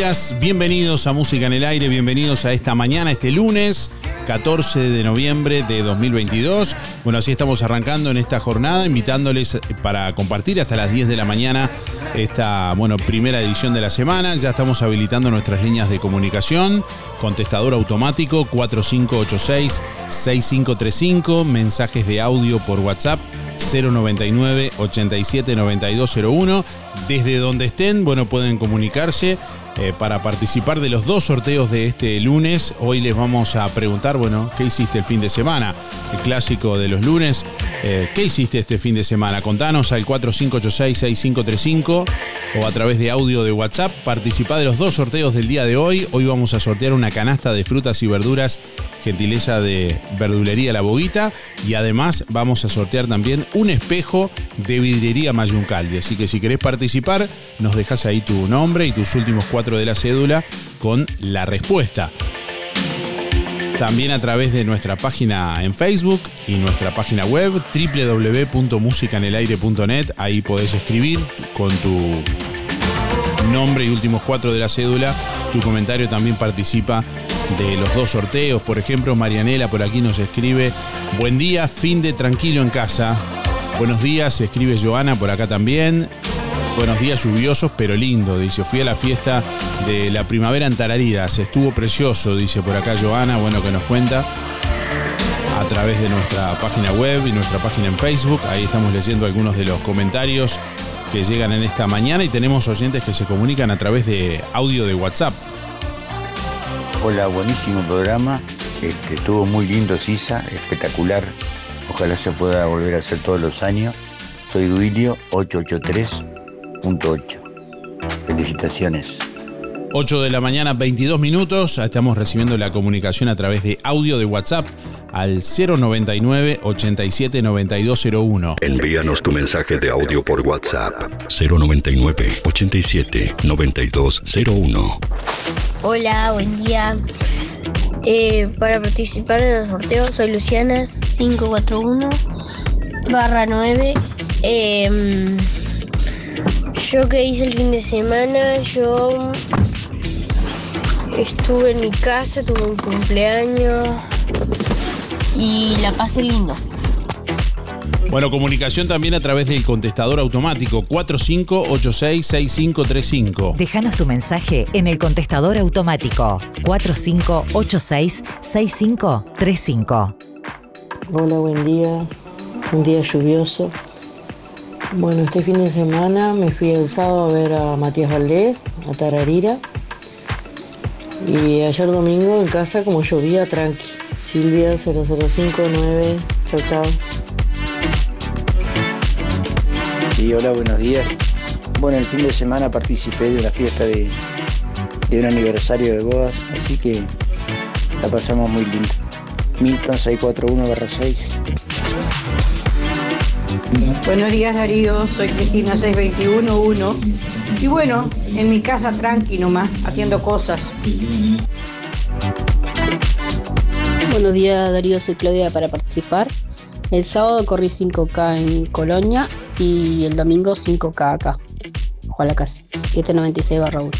días. Bienvenidos a Música en el Aire. Bienvenidos a esta mañana, este lunes. 14 de noviembre de 2022. Bueno, así estamos arrancando en esta jornada, invitándoles para compartir hasta las 10 de la mañana esta, bueno, primera edición de la semana. Ya estamos habilitando nuestras líneas de comunicación, contestador automático 4586-6535, mensajes de audio por WhatsApp 099 87 9201. Desde donde estén, bueno, pueden comunicarse eh, para participar de los dos sorteos de este lunes. Hoy les vamos a preguntar, bueno, ¿qué hiciste el fin de semana? El clásico de los lunes. Eh, ¿Qué hiciste este fin de semana? Contanos al 4586-6535 o a través de audio de WhatsApp. Participa de los dos sorteos del día de hoy. Hoy vamos a sortear una canasta de frutas y verduras gentileza de Verdulería La Boguita. Y además vamos a sortear también un espejo de vidriería Mayuncaldi. Así que si querés participar, nos dejas ahí tu nombre y tus últimos cuatro de la cédula con la respuesta. También a través de nuestra página en Facebook y nuestra página web www.musicanelaire.net. Ahí podés escribir con tu nombre y últimos cuatro de la cédula. Tu comentario también participa de los dos sorteos. Por ejemplo, Marianela por aquí nos escribe, buen día, fin de tranquilo en casa. Buenos días, escribe Joana por acá también. Buenos días lluviosos pero lindo, dice. Fui a la fiesta de la primavera en Tarariras, estuvo precioso, dice por acá Joana, bueno que nos cuenta a través de nuestra página web y nuestra página en Facebook. Ahí estamos leyendo algunos de los comentarios que llegan en esta mañana y tenemos oyentes que se comunican a través de audio de WhatsApp. Hola, buenísimo programa. Este, estuvo muy lindo Sisa, espectacular. Ojalá se pueda volver a hacer todos los años. Soy Duilio 883.8. Felicitaciones. 8 de la mañana, 22 minutos. Estamos recibiendo la comunicación a través de audio de WhatsApp al 099 87 9201. Envíanos tu mensaje de audio por WhatsApp 099 87 9201. Hola, buen día. Eh, para participar en el sorteo soy Luciana 541 barra 9. Em, yo que hice el fin de semana, yo estuve en mi casa, tuve un cumpleaños y la pasé lindo. Bueno, comunicación también a través del contestador automático 4586-6535. Déjanos tu mensaje en el contestador automático 4586-6535. Hola, buen día. Un día lluvioso. Bueno, este fin de semana me fui el sábado a ver a Matías Valdés, a Tararira. Y ayer domingo en casa como llovía, tranqui. Silvia 0059. Chao, chao. Sí, hola, buenos días. Bueno, el fin de semana participé de una fiesta de, un aniversario de bodas, así que la pasamos muy lindo. Milton 641-6. Buenos días Darío, soy Cristina 6211 y bueno, en mi casa tranqui nomás, haciendo cosas. Buenos días Darío, soy Claudia para participar. El sábado corrí 5K en Colonia y el domingo 5K acá. Ojalá casi. 796 barra 1.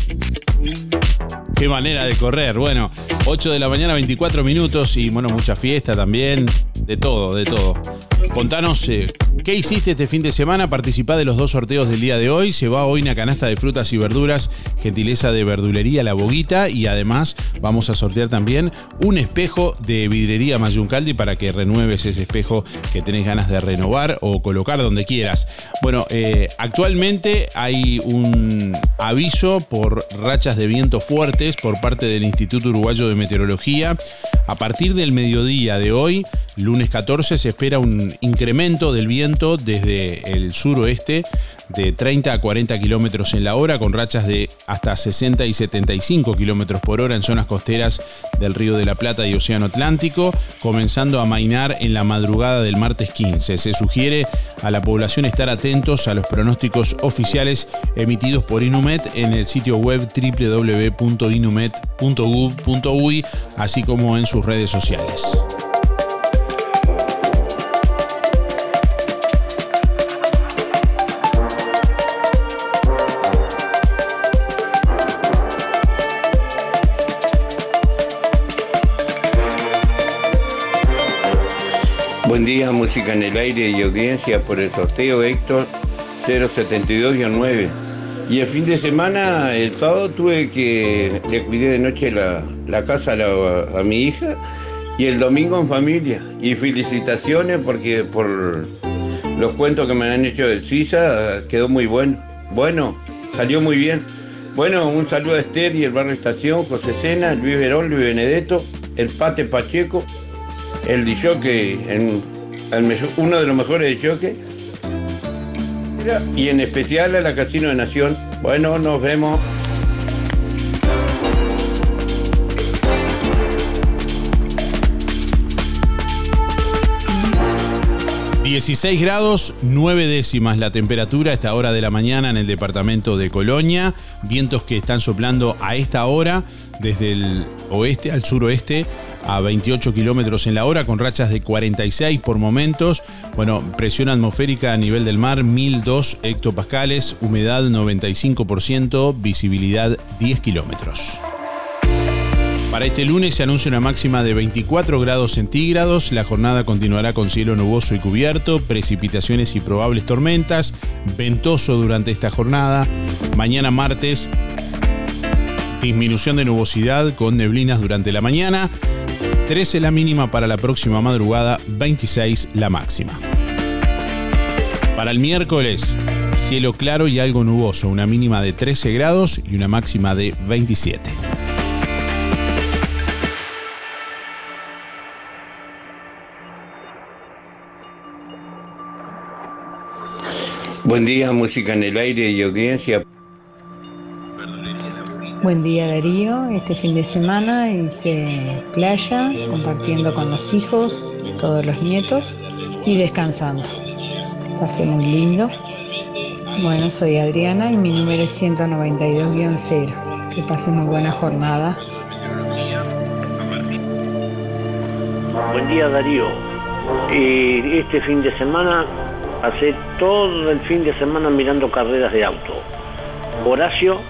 Qué manera de correr. Bueno, 8 de la mañana, 24 minutos y bueno, mucha fiesta también. De todo, de todo. Contanos eh, qué hiciste este fin de semana. Participá de los dos sorteos del día de hoy. Se va hoy una canasta de frutas y verduras, gentileza de verdulería La Boguita. Y además vamos a sortear también un espejo de vidrería Mayuncaldi para que renueves ese espejo que tenés ganas de renovar o colocar donde quieras. Bueno, eh, actualmente hay un aviso por rachas de viento fuertes por parte del Instituto Uruguayo de Meteorología. A partir del mediodía de hoy, 14, se espera un incremento del viento desde el suroeste de 30 a 40 kilómetros en la hora, con rachas de hasta 60 y 75 kilómetros por hora en zonas costeras del Río de la Plata y Océano Atlántico, comenzando a mainar en la madrugada del martes 15. Se sugiere a la población estar atentos a los pronósticos oficiales emitidos por Inumet en el sitio web www.inumet.gov.uy, así como en sus redes sociales. Buen día, música en el aire y audiencia por el sorteo Héctor 072-9. Y el fin de semana, el sábado, tuve que le cuidé de noche la, casa a, mi hija y el domingo en familia. Y felicitaciones porque por los cuentos que me han hecho del CISA quedó muy bueno. Bueno, salió muy bien. Bueno, un saludo a Esther y el barrio Estación, José Sena, Luis Verón, Luis Benedetto, el Pate Pacheco, el Dichoque, uno de los mejores de choque. Y en especial a la Casino de Nación. Bueno, nos vemos. 16 grados, 9 décimas la temperatura a esta hora de la mañana en el departamento de Colonia. Vientos que están soplando a esta hora desde el oeste al suroeste a 28 kilómetros en la hora, con rachas de 46 por momentos. Bueno, presión atmosférica a nivel del mar, 1002 hectopascales, humedad 95%, visibilidad 10 kilómetros. Para este lunes se anuncia una máxima de 24 grados centígrados. La jornada continuará con cielo nuboso y cubierto, precipitaciones y probables tormentas, ventoso durante esta jornada. Mañana martes, disminución de nubosidad con neblinas durante la mañana. 13 la mínima para la próxima madrugada, 26 la máxima. Para el miércoles, cielo claro y algo nuboso, una mínima de 13 grados y una máxima de 27. Buen día, música en el aire y audiencia. Buen día Darío, este fin de semana hice playa, compartiendo con los hijos, todos los nietos y descansando. Pasé muy lindo. Bueno, soy Adriana y mi número es 192-0. Que pasen muy buena jornada. Buen día Darío. este fin de semana Hace todo el fin de semana mirando carreras de auto. Horacio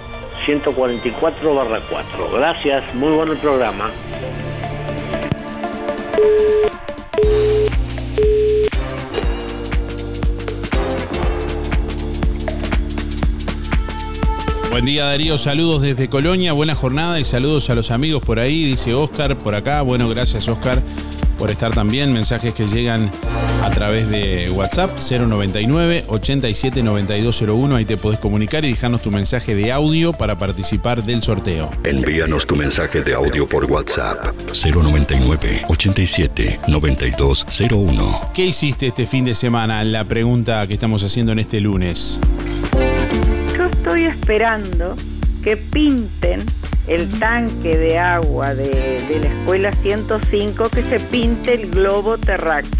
144 barra 4. Gracias, muy bueno el programa. Buen día Darío, saludos desde Colonia, buena jornada y saludos a los amigos por ahí, dice Oscar por acá. Bueno, gracias Oscar por estar también. Mensajes que llegan a través de WhatsApp 099 87 9201. Ahí te podés comunicar y dejarnos tu mensaje de audio para participar del sorteo. Envíanos tu mensaje de audio por WhatsApp 099 87 9201. ¿Qué hiciste este fin de semana? La pregunta que estamos haciendo en este lunes. Yo estoy esperando que pinten el tanque de agua de, de la escuela 105, que se pinte el globo terráqueo.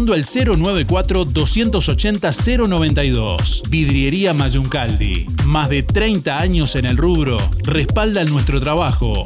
al 094-280-092. Vidriería Mayuncaldi. Más de 30 años en el rubro respaldan nuestro trabajo.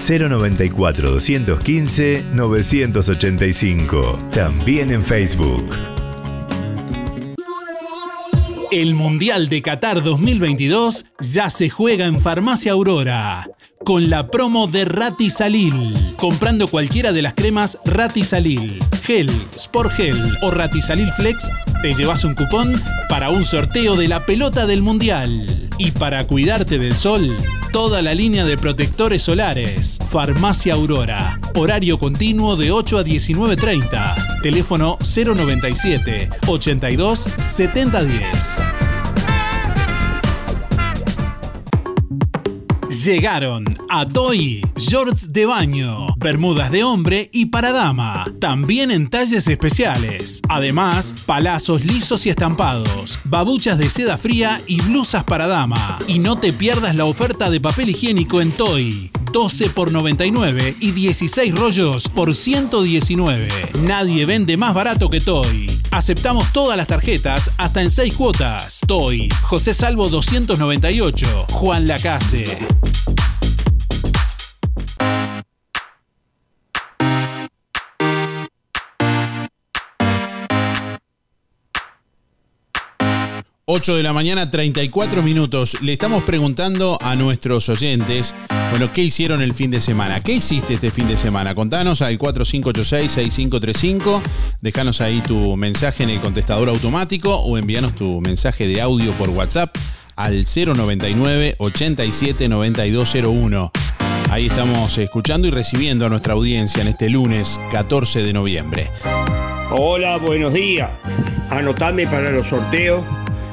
094 215 985. También en Facebook. El Mundial de Qatar 2022 ya se juega en Farmacia Aurora con la promo de Ratisalil. Comprando cualquiera de las cremas Ratisalil, Gel, Sport Gel o Ratisalil Flex, te llevas un cupón para un sorteo de la pelota del Mundial. Y para cuidarte del sol, toda la línea de protectores solares. Farmacia Aurora. Horario continuo de 8 a 19.30. Teléfono 097 82 7010. Llegaron a Toy, shorts de baño, bermudas de hombre y para dama, también en talles especiales. Además, palazos lisos y estampados, babuchas de seda fría y blusas para dama. Y no te pierdas la oferta de papel higiénico en Toy. 12 por 99 y 16 rollos por 119. Nadie vende más barato que Toy. Aceptamos todas las tarjetas hasta en 6 cuotas. Toy, José Salvo 298, Juan Lacase. ...8 de la mañana, 34 minutos. Le estamos preguntando a nuestros oyentes... ...bueno, ¿qué hicieron el fin de semana? ¿Qué hiciste este fin de semana? Contanos al 4586-6535... ...déjanos ahí tu mensaje en el contestador automático... ...o envíanos tu mensaje de audio por WhatsApp... ...al 099 87 9201 Ahí estamos escuchando y recibiendo a nuestra audiencia en este lunes 14 de noviembre. Hola, buenos días. Anotame para los sorteos.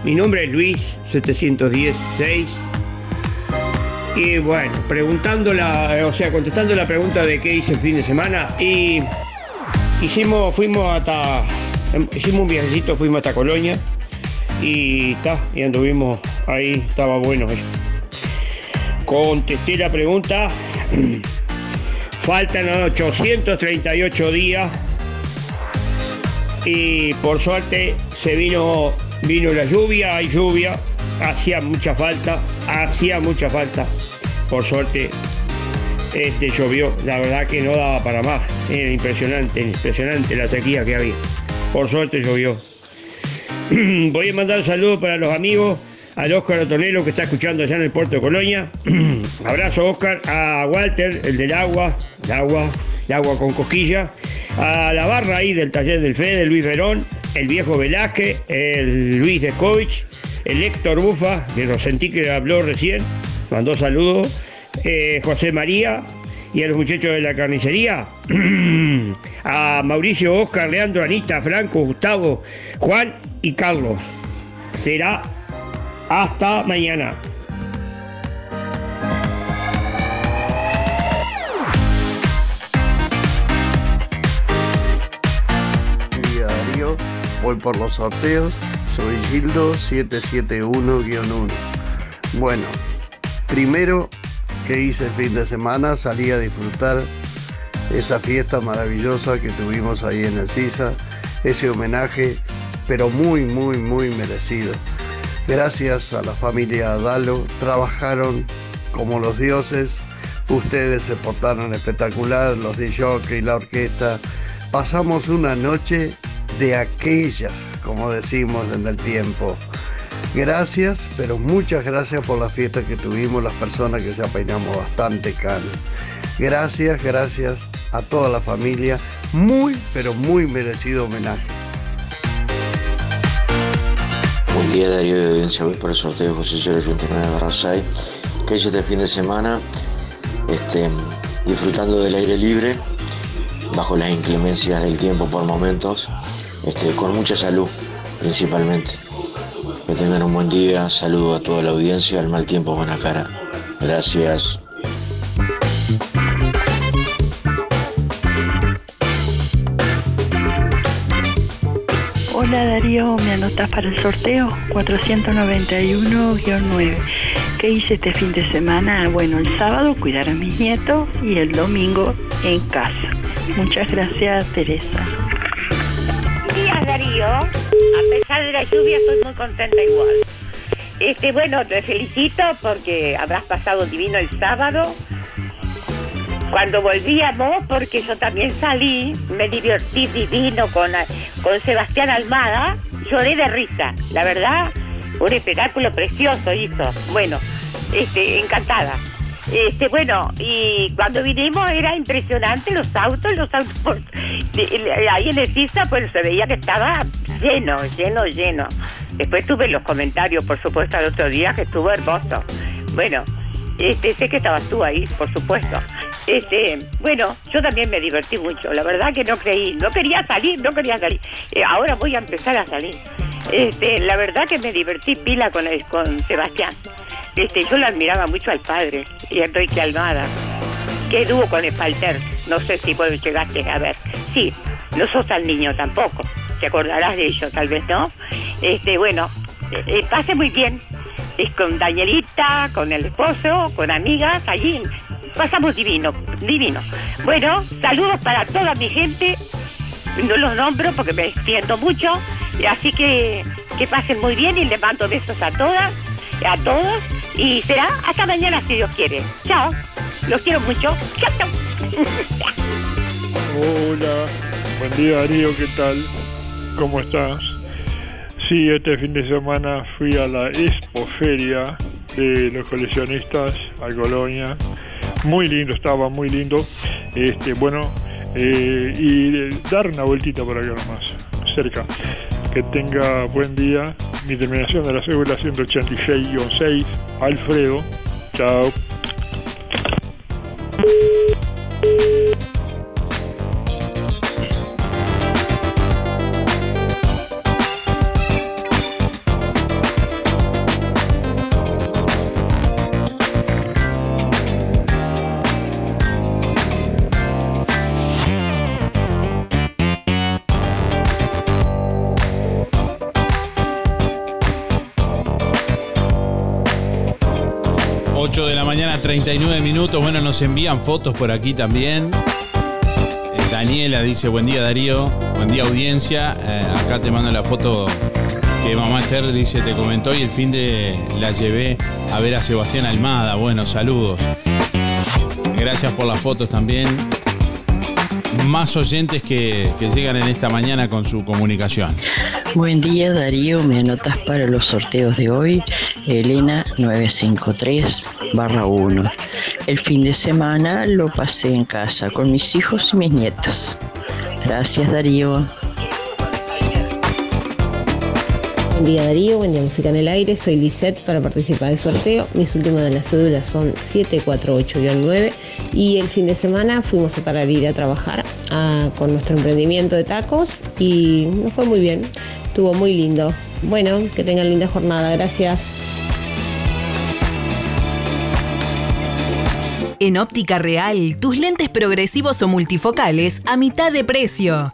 Mi nombre es Luis 716. Y bueno, preguntando la, o sea, contestando la pregunta de qué hice el fin de semana. Y hicimos, fuimos hasta, hicimos un viajecito, fuimos hasta Colonia. Y está, y anduvimos ahí, estaba bueno eso. Contesté la pregunta. Faltan 838 días. Y por suerte se vino Vino la lluvia, hay lluvia, hacía mucha falta, hacía mucha falta. Por suerte, este llovió, la verdad que no daba para más. Era impresionante, impresionante la sequía que había. Por suerte llovió. Voy a mandar un saludo para los amigos, al Oscar Otonelo que está escuchando allá en el puerto de Colonia. Abrazo Oscar, a Walter, el del agua, el agua, el agua con cosquilla, a la barra ahí del taller del Fede, Luis Verón, el viejo Velázquez, el Luis Descovich, el Héctor Bufa, que lo sentí que habló recién, mandó saludos, eh, José María y a los muchachos de la carnicería, a Mauricio, Oscar, Leandro, Anita, Franco, Gustavo, Juan y Carlos. Será hasta mañana. Voy por los sorteos, soy Gildo 771-1. Bueno, primero que hice el fin de semana, salí a disfrutar esa fiesta maravillosa que tuvimos ahí en el CISA, ese homenaje, pero muy, muy, muy merecido. Gracias a la familia Dalo, trabajaron como los dioses, ustedes se portaron espectacular, los de y la orquesta, pasamos una noche de aquellas, como decimos en el tiempo. Gracias, pero muchas gracias por la fiesta que tuvimos, las personas que se apeinamos bastante cano. Gracias, gracias a toda la familia. Muy, pero muy merecido homenaje. Buen día Darío de audiencia, voy por el sorteo José 089 barra 6 que este fin de semana este, disfrutando del aire libre bajo las inclemencias del tiempo por momentos este, con mucha salud principalmente que tengan un buen día saludo a toda la audiencia al mal tiempo buena cara gracias Hola Darío, ¿me anotas para el sorteo? 491-9. ¿Qué hice este fin de semana? Bueno, el sábado cuidar a mis nietos y el domingo en casa. Muchas gracias, Teresa. A pesar de la lluvia, estoy muy contenta igual. Este, bueno, te felicito porque habrás pasado divino el sábado. Cuando volvíamos, porque yo también salí, me divertí divino con, con Sebastián Almada, lloré de risa, la verdad, un espectáculo precioso hizo. Bueno, este, encantada. Este, bueno, y cuando vinimos era impresionante los autos, los autos por- ahí en el pista pues se veía que estaba lleno, lleno, lleno. Después tuve los comentarios, por supuesto, al otro día que estuvo hermoso. Bueno, este, sé que estabas tú ahí, por supuesto. Este, bueno, yo también me divertí mucho. La verdad que no creí, no quería salir, no quería salir. Eh, ahora voy a empezar a salir. Este, la verdad que me divertí pila con, el- con Sebastián. Este, yo lo admiraba mucho al padre y Enrique Almada. Qué dúo con el Falter. No sé si vos llegaste a ver. Sí, no sos al niño tampoco. Te acordarás de ello, tal vez, ¿no? Este, bueno, eh, eh, pase muy bien. Es con Danielita, con el esposo, con amigas, allí. Pasamos divino, divino. Bueno, saludos para toda mi gente. No los nombro porque me extiendo mucho. Así que que pasen muy bien y les mando besos a todas, a todos. Y será hasta mañana si Dios quiere. Chao. Los quiero mucho. Chao, chao. Hola, buen día Darío, ¿qué tal? ¿Cómo estás? Sí, este fin de semana fui a la Expoferia de los coleccionistas a Colonia. Muy lindo, estaba muy lindo. Este, bueno, eh, y dar una vueltita por acá nomás, cerca. Que tenga buen día. Mi terminación de la cédula 186-6, Alfredo. Chao. Mañana, 39 minutos. Bueno, nos envían fotos por aquí también. Eh, Daniela dice, buen día Darío, buen día audiencia. Eh, acá te mando la foto que mamá Esther dice, te comentó y el fin de la llevé a ver a Sebastián Almada. Bueno, saludos. Gracias por las fotos también. Más oyentes que, que llegan en esta mañana con su comunicación. Buen día Darío, me anotas para los sorteos de hoy, Elena 953 barra 1. El fin de semana lo pasé en casa con mis hijos y mis nietos. Gracias Darío. Buen día Darío, buen día Música en el Aire, soy Lisette para participar del sorteo. Mis últimas de las cédulas son 748-9 y el fin de semana fuimos a Tararira a trabajar ah, con nuestro emprendimiento de tacos y nos fue muy bien, estuvo muy lindo. Bueno, que tengan linda jornada, gracias. En óptica real, tus lentes progresivos o multifocales a mitad de precio.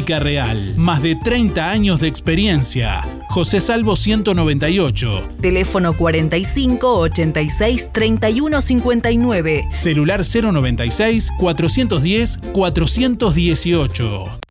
Real, más de 30 años de experiencia. José Salvo 198. Teléfono 45 86 31 59. Celular 096 410 418.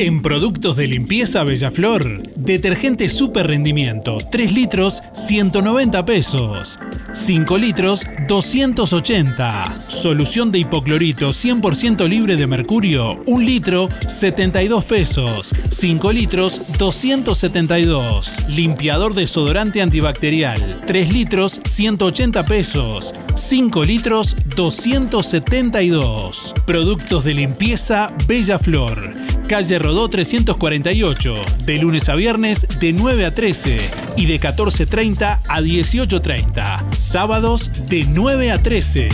En productos de limpieza Bellaflor, detergente super rendimiento, 3 litros, 190 pesos. 5 litros, 280. Solución de hipoclorito 100% libre de mercurio, 1 litro, 72 pesos. 5 litros, 272. Limpiador desodorante antibacterial, 3 litros, 180 pesos. 5 litros, 272. Productos de limpieza Bella Flor. Calle Rodó 348, de lunes a viernes de 9 a 13 y de 14.30 a 18.30. Sábados de 9 a 13.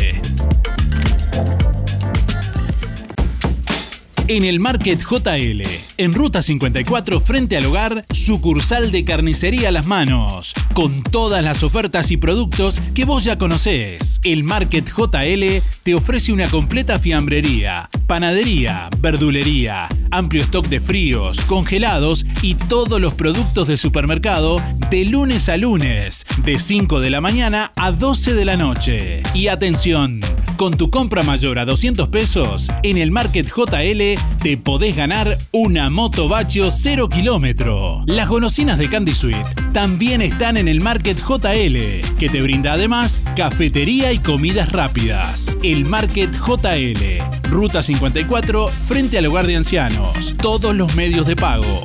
En el Market JL, en Ruta 54 frente al hogar, sucursal de carnicería las manos, con todas las ofertas y productos que vos ya conocés. El Market JL te ofrece una completa fiambrería, panadería, verdulería, amplio stock de fríos, congelados y todos los productos de supermercado de lunes a lunes, de 5 de la mañana a 12 de la noche. Y atención, con tu compra mayor a 200 pesos, en el Market JL te podés ganar una moto Bachio 0 kilómetro. Las golosinas de Candy Sweet también están en el Market JL, que te brinda además cafetería y comidas rápidas. El Market JL, Ruta 54, frente al hogar de ancianos. Todos los medios de pago.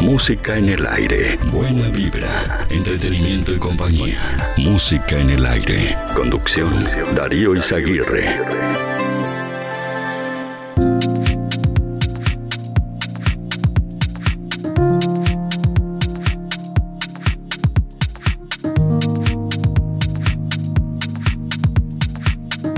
Música en el aire. Buena vibra. Entretenimiento y compañía. Música en el aire. Conducción. Darío Izaguirre.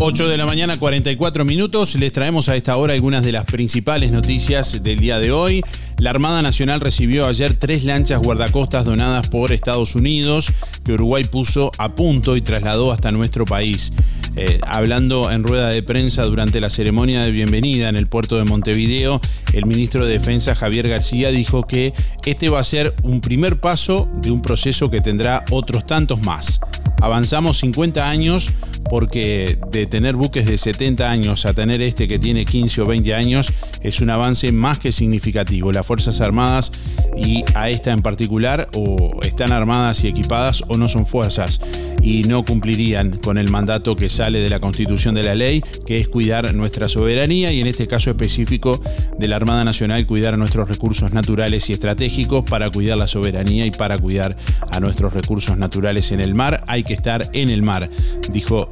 8 de la mañana, 44 minutos. Les traemos a esta hora algunas de las principales noticias del día de hoy. La Armada Nacional recibió ayer tres lanchas guardacostas donadas por Estados Unidos que Uruguay puso a punto y trasladó hasta nuestro país. Eh, hablando en rueda de prensa durante la ceremonia de bienvenida en el puerto de Montevideo, el ministro de Defensa Javier García dijo que este va a ser un primer paso de un proceso que tendrá otros tantos más. Avanzamos 50 años porque de tener buques de 70 años a tener este que tiene 15 o 20 años es un avance más que significativo. Las Fuerzas Armadas y a esta en particular o están armadas y equipadas o no son fuerzas y no cumplirían con el mandato que sale de la constitución de la ley, que es cuidar nuestra soberanía y en este caso específico de la Armada Nacional cuidar nuestros recursos naturales y estratégicos para cuidar la soberanía y para cuidar a nuestros recursos naturales en el mar. Hay que estar en el mar,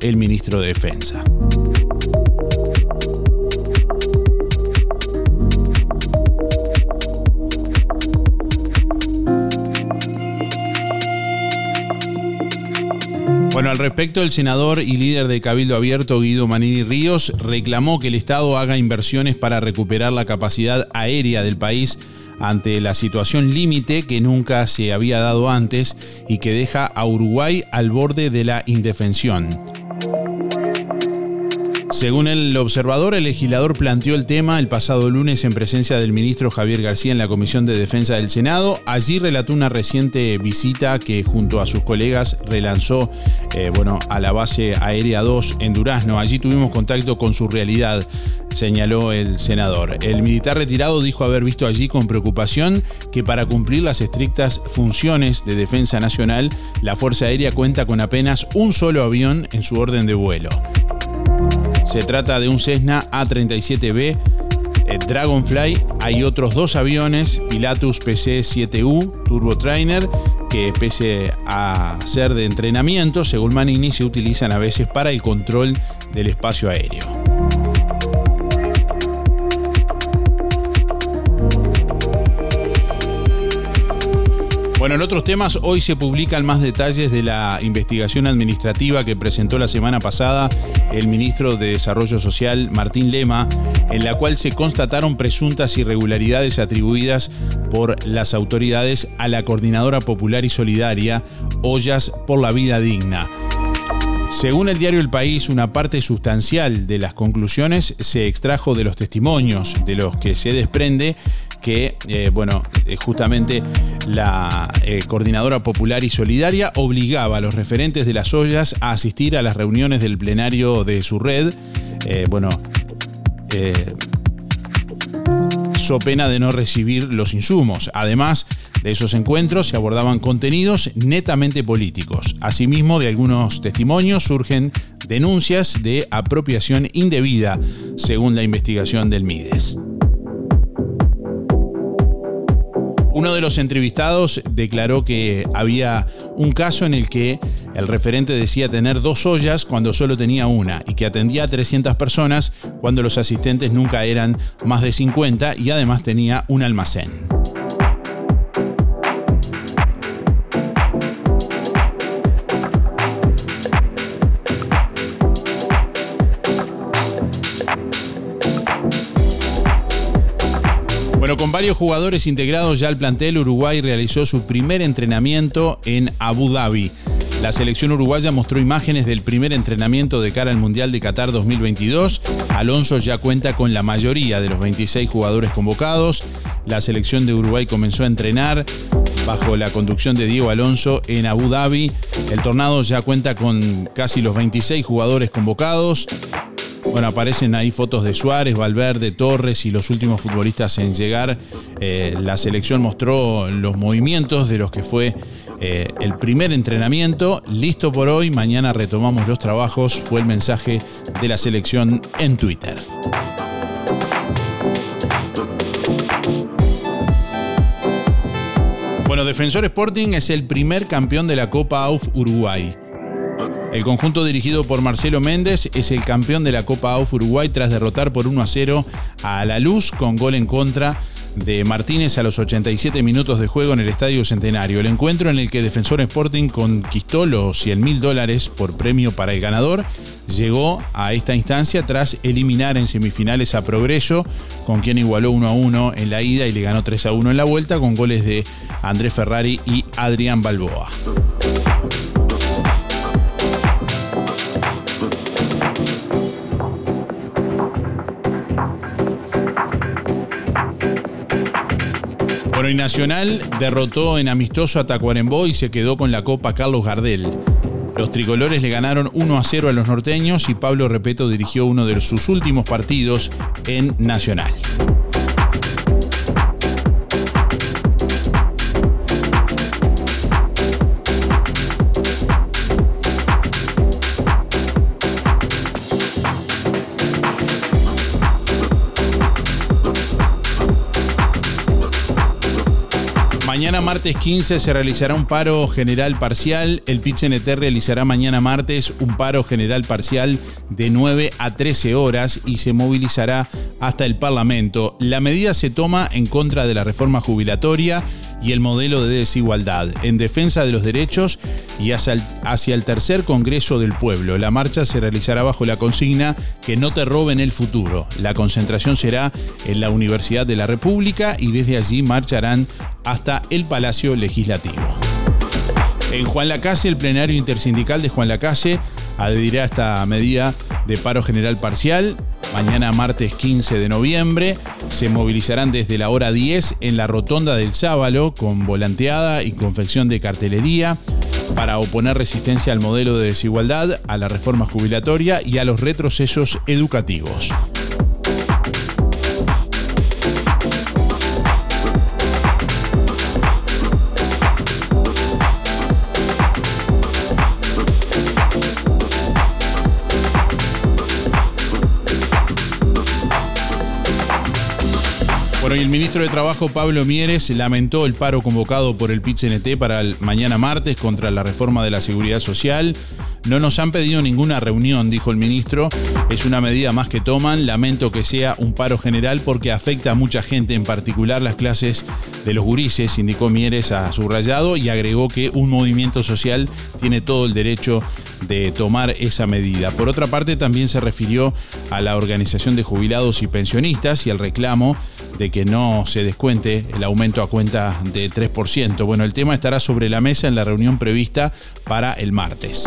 el ministro de Defensa. Bueno, al respecto, el senador y líder de Cabildo Abierto, Guido Manini Ríos, reclamó que el Estado haga inversiones para recuperar la capacidad aérea del país ante la situación límite que nunca se había dado antes y que deja a Uruguay al borde de la indefensión. Según el observador, el legislador planteó el tema el pasado lunes en presencia del ministro Javier García en la Comisión de Defensa del Senado. Allí relató una reciente visita que junto a sus colegas relanzó eh, bueno, a la base aérea 2 en Durazno. Allí tuvimos contacto con su realidad, señaló el senador. El militar retirado dijo haber visto allí con preocupación que para cumplir las estrictas funciones de defensa nacional, la Fuerza Aérea cuenta con apenas un solo avión en su orden de vuelo. Se trata de un Cessna A37B eh, Dragonfly. Hay otros dos aviones, Pilatus PC-7U Turbo Trainer, que pese a ser de entrenamiento, según Manini, se utilizan a veces para el control del espacio aéreo. Bueno, en otros temas, hoy se publican más detalles de la investigación administrativa que presentó la semana pasada el ministro de Desarrollo Social, Martín Lema, en la cual se constataron presuntas irregularidades atribuidas por las autoridades a la Coordinadora Popular y Solidaria, Ollas por la Vida Digna. Según el diario El País, una parte sustancial de las conclusiones se extrajo de los testimonios, de los que se desprende que, eh, bueno, eh, justamente la eh, Coordinadora Popular y Solidaria obligaba a los referentes de las ollas a asistir a las reuniones del plenario de su red, bueno, so pena de no recibir los insumos. Además de esos encuentros se abordaban contenidos netamente políticos. Asimismo, de algunos testimonios surgen denuncias de apropiación indebida, según la investigación del MIDES. Uno de los entrevistados declaró que había un caso en el que el referente decía tener dos ollas cuando solo tenía una y que atendía a 300 personas cuando los asistentes nunca eran más de 50 y además tenía un almacén. Varios jugadores integrados ya al plantel, Uruguay realizó su primer entrenamiento en Abu Dhabi. La selección uruguaya mostró imágenes del primer entrenamiento de cara al Mundial de Qatar 2022. Alonso ya cuenta con la mayoría de los 26 jugadores convocados. La selección de Uruguay comenzó a entrenar bajo la conducción de Diego Alonso en Abu Dhabi. El Tornado ya cuenta con casi los 26 jugadores convocados. Bueno, aparecen ahí fotos de Suárez, Valverde, Torres y los últimos futbolistas en llegar. Eh, la selección mostró los movimientos de los que fue eh, el primer entrenamiento. Listo por hoy, mañana retomamos los trabajos, fue el mensaje de la selección en Twitter. Bueno, Defensor Sporting es el primer campeón de la Copa AUF Uruguay. El conjunto dirigido por Marcelo Méndez es el campeón de la Copa AUF Uruguay tras derrotar por 1 a 0 a La Luz con gol en contra de Martínez a los 87 minutos de juego en el Estadio Centenario. El encuentro en el que Defensor Sporting conquistó los 100 mil dólares por premio para el ganador llegó a esta instancia tras eliminar en semifinales a Progreso, con quien igualó 1 a 1 en la ida y le ganó 3 a 1 en la vuelta con goles de Andrés Ferrari y Adrián Balboa. Bueno, Nacional derrotó en amistoso a Tacuarembó y se quedó con la Copa Carlos Gardel. Los tricolores le ganaron 1 a 0 a los norteños y Pablo Repeto dirigió uno de sus últimos partidos en Nacional. Mañana martes 15 se realizará un paro general parcial. El PIT-CNT realizará mañana martes un paro general parcial de 9 a 13 horas y se movilizará hasta el Parlamento. La medida se toma en contra de la reforma jubilatoria y el modelo de desigualdad, en defensa de los derechos y hacia el, tercer Congreso del Pueblo. La marcha se realizará bajo la consigna que no te roben el futuro. La concentración será en la Universidad de la República y desde allí marcharán hasta el Palacio Legislativo. En Juan Lacase, el plenario intersindical de Juan Lacase adherirá a esta medida de paro general parcial. Mañana martes 15 de noviembre se movilizarán desde la hora 10 en la rotonda del Sábalo con volanteada y confección de cartelería para oponer resistencia al modelo de desigualdad, a la reforma jubilatoria y a los retrocesos educativos. Bueno, y el ministro de Trabajo, Pablo Mieres, lamentó el paro convocado por el PIT-CNT para mañana martes contra la reforma de la seguridad social. No nos han pedido ninguna reunión, dijo el ministro. Es una medida más que toman. Lamento que sea un paro general porque afecta a mucha gente, en particular las clases de los gurises, indicó Mieres a subrayado y agregó que un movimiento social tiene todo el derecho de tomar esa medida. Por otra parte, también se refirió a la Organización de Jubilados y Pensionistas y al reclamo de que no se descuente el aumento a cuenta de 3%. Bueno, el tema estará sobre la mesa en la reunión prevista para el martes.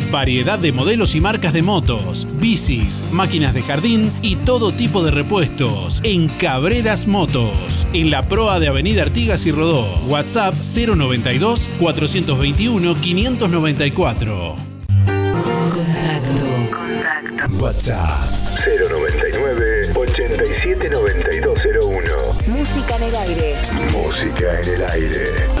Variedad de modelos y marcas de motos, bicis, máquinas de jardín y todo tipo de repuestos en Cabreras Motos, en la proa de Avenida Artigas y Rodó. WhatsApp 092 421 594. Contacto. WhatsApp 099 879201. Música en el aire. Música en el aire.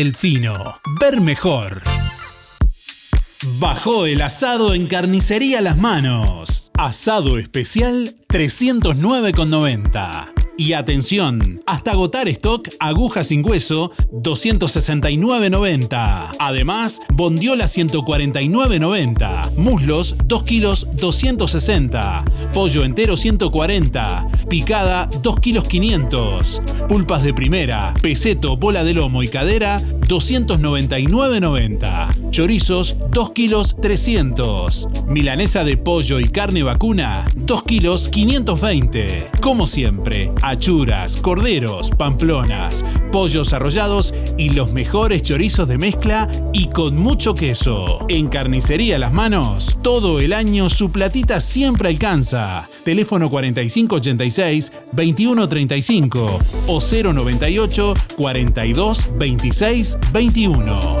Delfino. Ver mejor. Bajó el asado en carnicería Las Manos. Asado especial 309,90. Y atención, hasta agotar stock, aguja sin hueso, 269.90. Además, bondiola 149.90. Muslos, 2 kilos 260. Pollo entero 140. Picada, 2 kilos 500. Pulpas de primera, peseto, bola de lomo y cadera, 299.90. Chorizos, 2 kilos 300. Milanesa de pollo y carne vacuna, 2 kilos 520. Como siempre, achuras, corderos, pamplonas, pollos arrollados y los mejores chorizos de mezcla y con mucho queso. En Carnicería Las Manos, todo el año su platita siempre alcanza. Teléfono 4586 2135 o 098 42 26 21.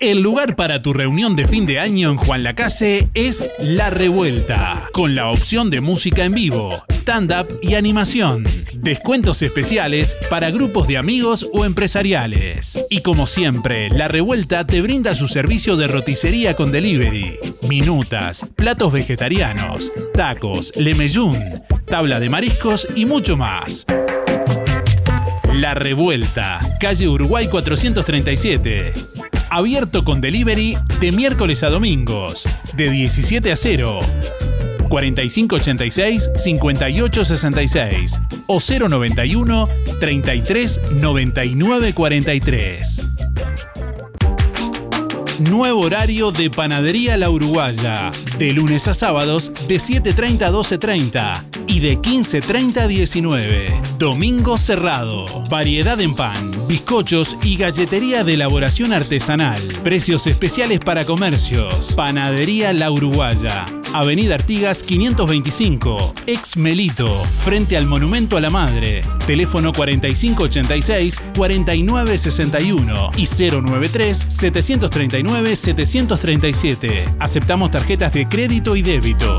El lugar para tu reunión de fin de año en Juan Lacase es La Revuelta, con la opción de música en vivo, stand-up y animación. Descuentos especiales para grupos de amigos o empresariales. Y como siempre, La Revuelta te brinda su servicio de roticería con delivery, minutas, platos vegetarianos, tacos, lemeyún, tabla de mariscos y mucho más. La Revuelta, calle Uruguay 437. Abierto con delivery de miércoles a domingos, de 17 a 0. 4586-5866 o 091 33 99 43. Nuevo horario de Panadería La Uruguaya. De lunes a sábados de 7.30 a 12.30 y de 15.30 a 19. Domingo cerrado. Variedad en pan, bizcochos y galletería de elaboración artesanal. Precios especiales para comercios. Panadería La Uruguaya. Avenida Artigas 525, ex Melito, frente al Monumento a la Madre. Teléfono 4586-4961 y 093-739-737. Aceptamos tarjetas de crédito y débito.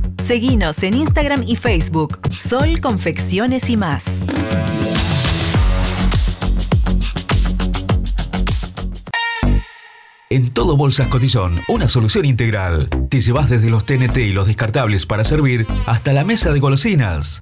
Seguinos en Instagram y Facebook. Sol Confecciones y más. En todo Bolsas Cotillón, una solución integral. Te llevas desde los TNT y los descartables para servir hasta la mesa de golosinas.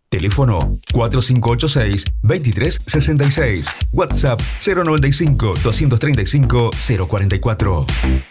Teléfono 4586-2366. WhatsApp 095-235-044.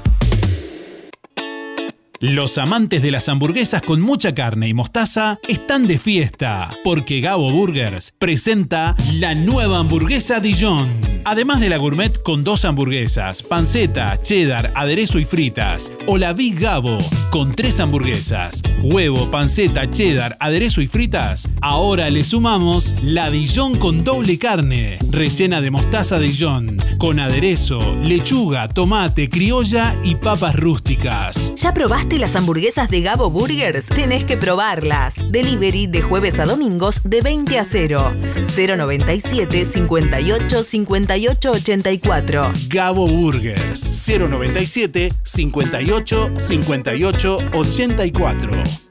Los amantes de las hamburguesas con mucha carne y mostaza están de fiesta, porque Gabo Burgers presenta la nueva hamburguesa Dijon. Además de la gourmet con dos hamburguesas, panceta, cheddar, aderezo y fritas, o la Big Gabo con tres hamburguesas, huevo, panceta, cheddar, aderezo y fritas, ahora le sumamos la Dijon con doble carne, rellena de mostaza Dijon, con aderezo, lechuga, tomate, criolla y papas rústicas. ¿Ya probaste las hamburguesas de Gabo Burgers? Tenés que probarlas. Delivery de jueves a domingos de 20 a 0. 097 58 58 84. Gabo Burgers 097 58 58 84.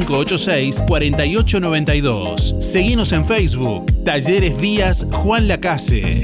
4892. Seguinos en Facebook. Talleres Díaz Juan Lacase.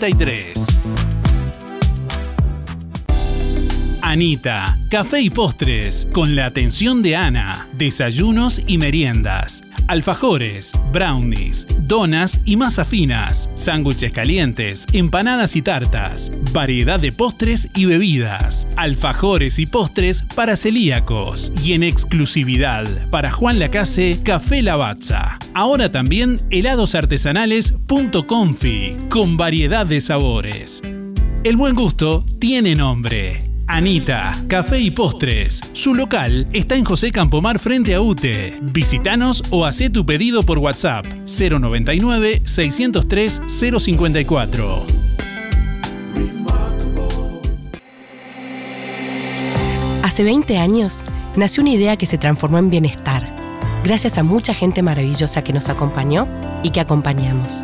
Anita, café y postres, con la atención de Ana, desayunos y meriendas, alfajores, brownies, donas y masas finas, sándwiches calientes, empanadas y tartas, variedad de postres y bebidas, alfajores y postres para celíacos y en exclusividad para Juan Lacase Café Lavazza. Ahora también helados artesanales Confi, con variedad de sabores. El buen gusto tiene nombre. Anita, Café y Postres. Su local está en José Campomar frente a UTE. Visítanos o haz tu pedido por WhatsApp 099 603 054. Hace 20 años nació una idea que se transformó en bienestar, gracias a mucha gente maravillosa que nos acompañó y que acompañamos.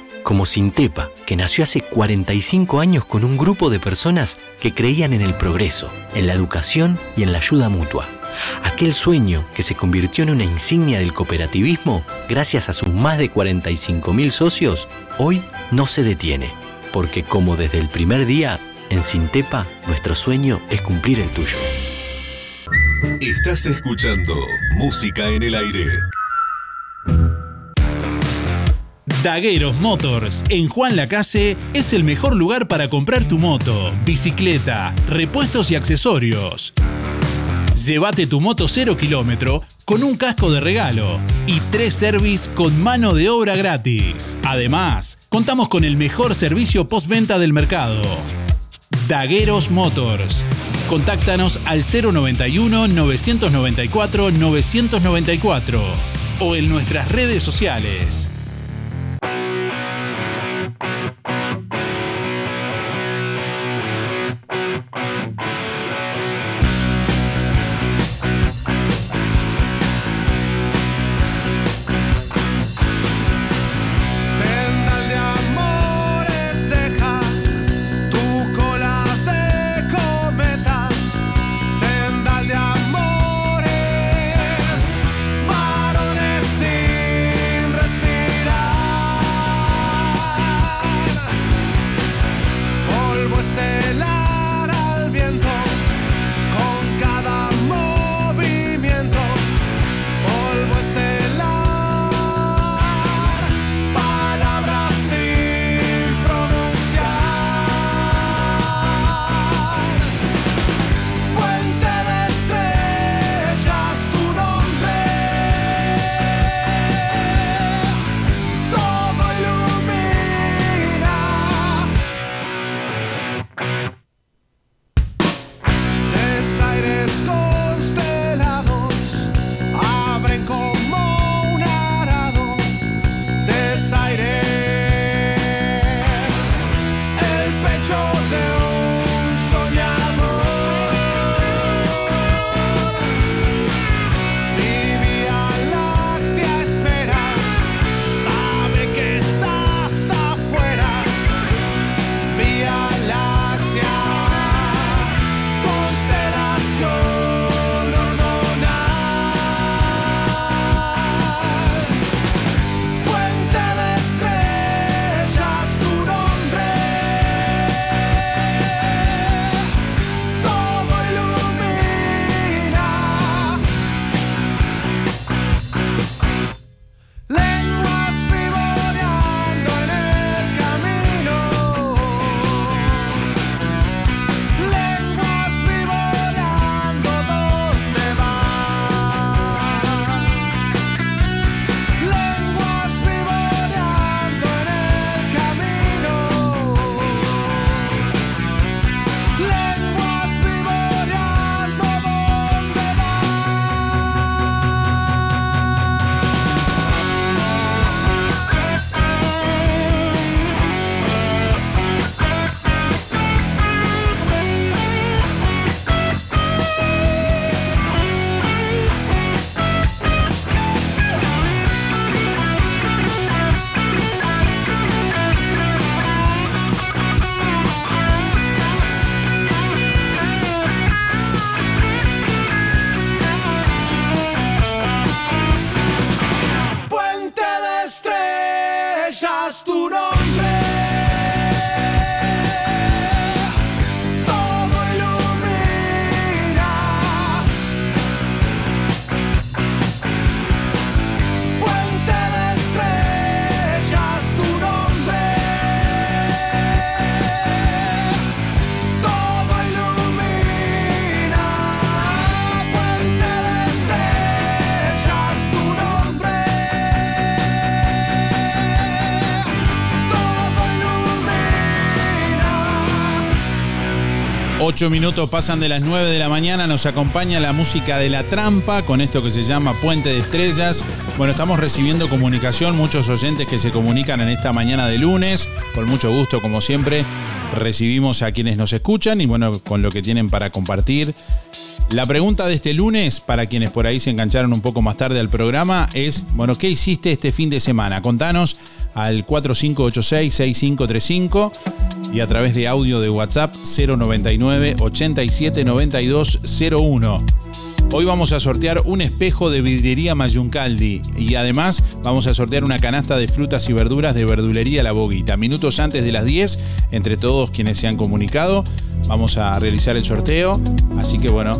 como Sintepa, que nació hace 45 años con un grupo de personas que creían en el progreso, en la educación y en la ayuda mutua. Aquel sueño que se convirtió en una insignia del cooperativismo gracias a sus más de 45.000 socios, hoy no se detiene, porque como desde el primer día, en Sintepa, nuestro sueño es cumplir el tuyo. Estás escuchando Música en el Aire. Dagueros Motors en Juan Lacase es el mejor lugar para comprar tu moto, bicicleta, repuestos y accesorios. Llévate tu moto cero kilómetro con un casco de regalo y tres service con mano de obra gratis. Además, contamos con el mejor servicio postventa del mercado. Dagueros Motors. Contáctanos al 091 994 994 o en nuestras redes sociales. 8 minutos pasan de las 9 de la mañana, nos acompaña la música de la trampa con esto que se llama Puente de Estrellas. Bueno, estamos recibiendo comunicación, muchos oyentes que se comunican en esta mañana de lunes, con mucho gusto como siempre, recibimos a quienes nos escuchan y bueno, con lo que tienen para compartir. La pregunta de este lunes, para quienes por ahí se engancharon un poco más tarde al programa, es, bueno, ¿qué hiciste este fin de semana? Contanos al 4586-6535 y a través de audio de WhatsApp 099 879201. Hoy vamos a sortear un espejo de vidriería Mayuncaldi y además vamos a sortear una canasta de frutas y verduras de verdulería La Boguita. Minutos antes de las 10, entre todos quienes se han comunicado, vamos a realizar el sorteo. Así que bueno,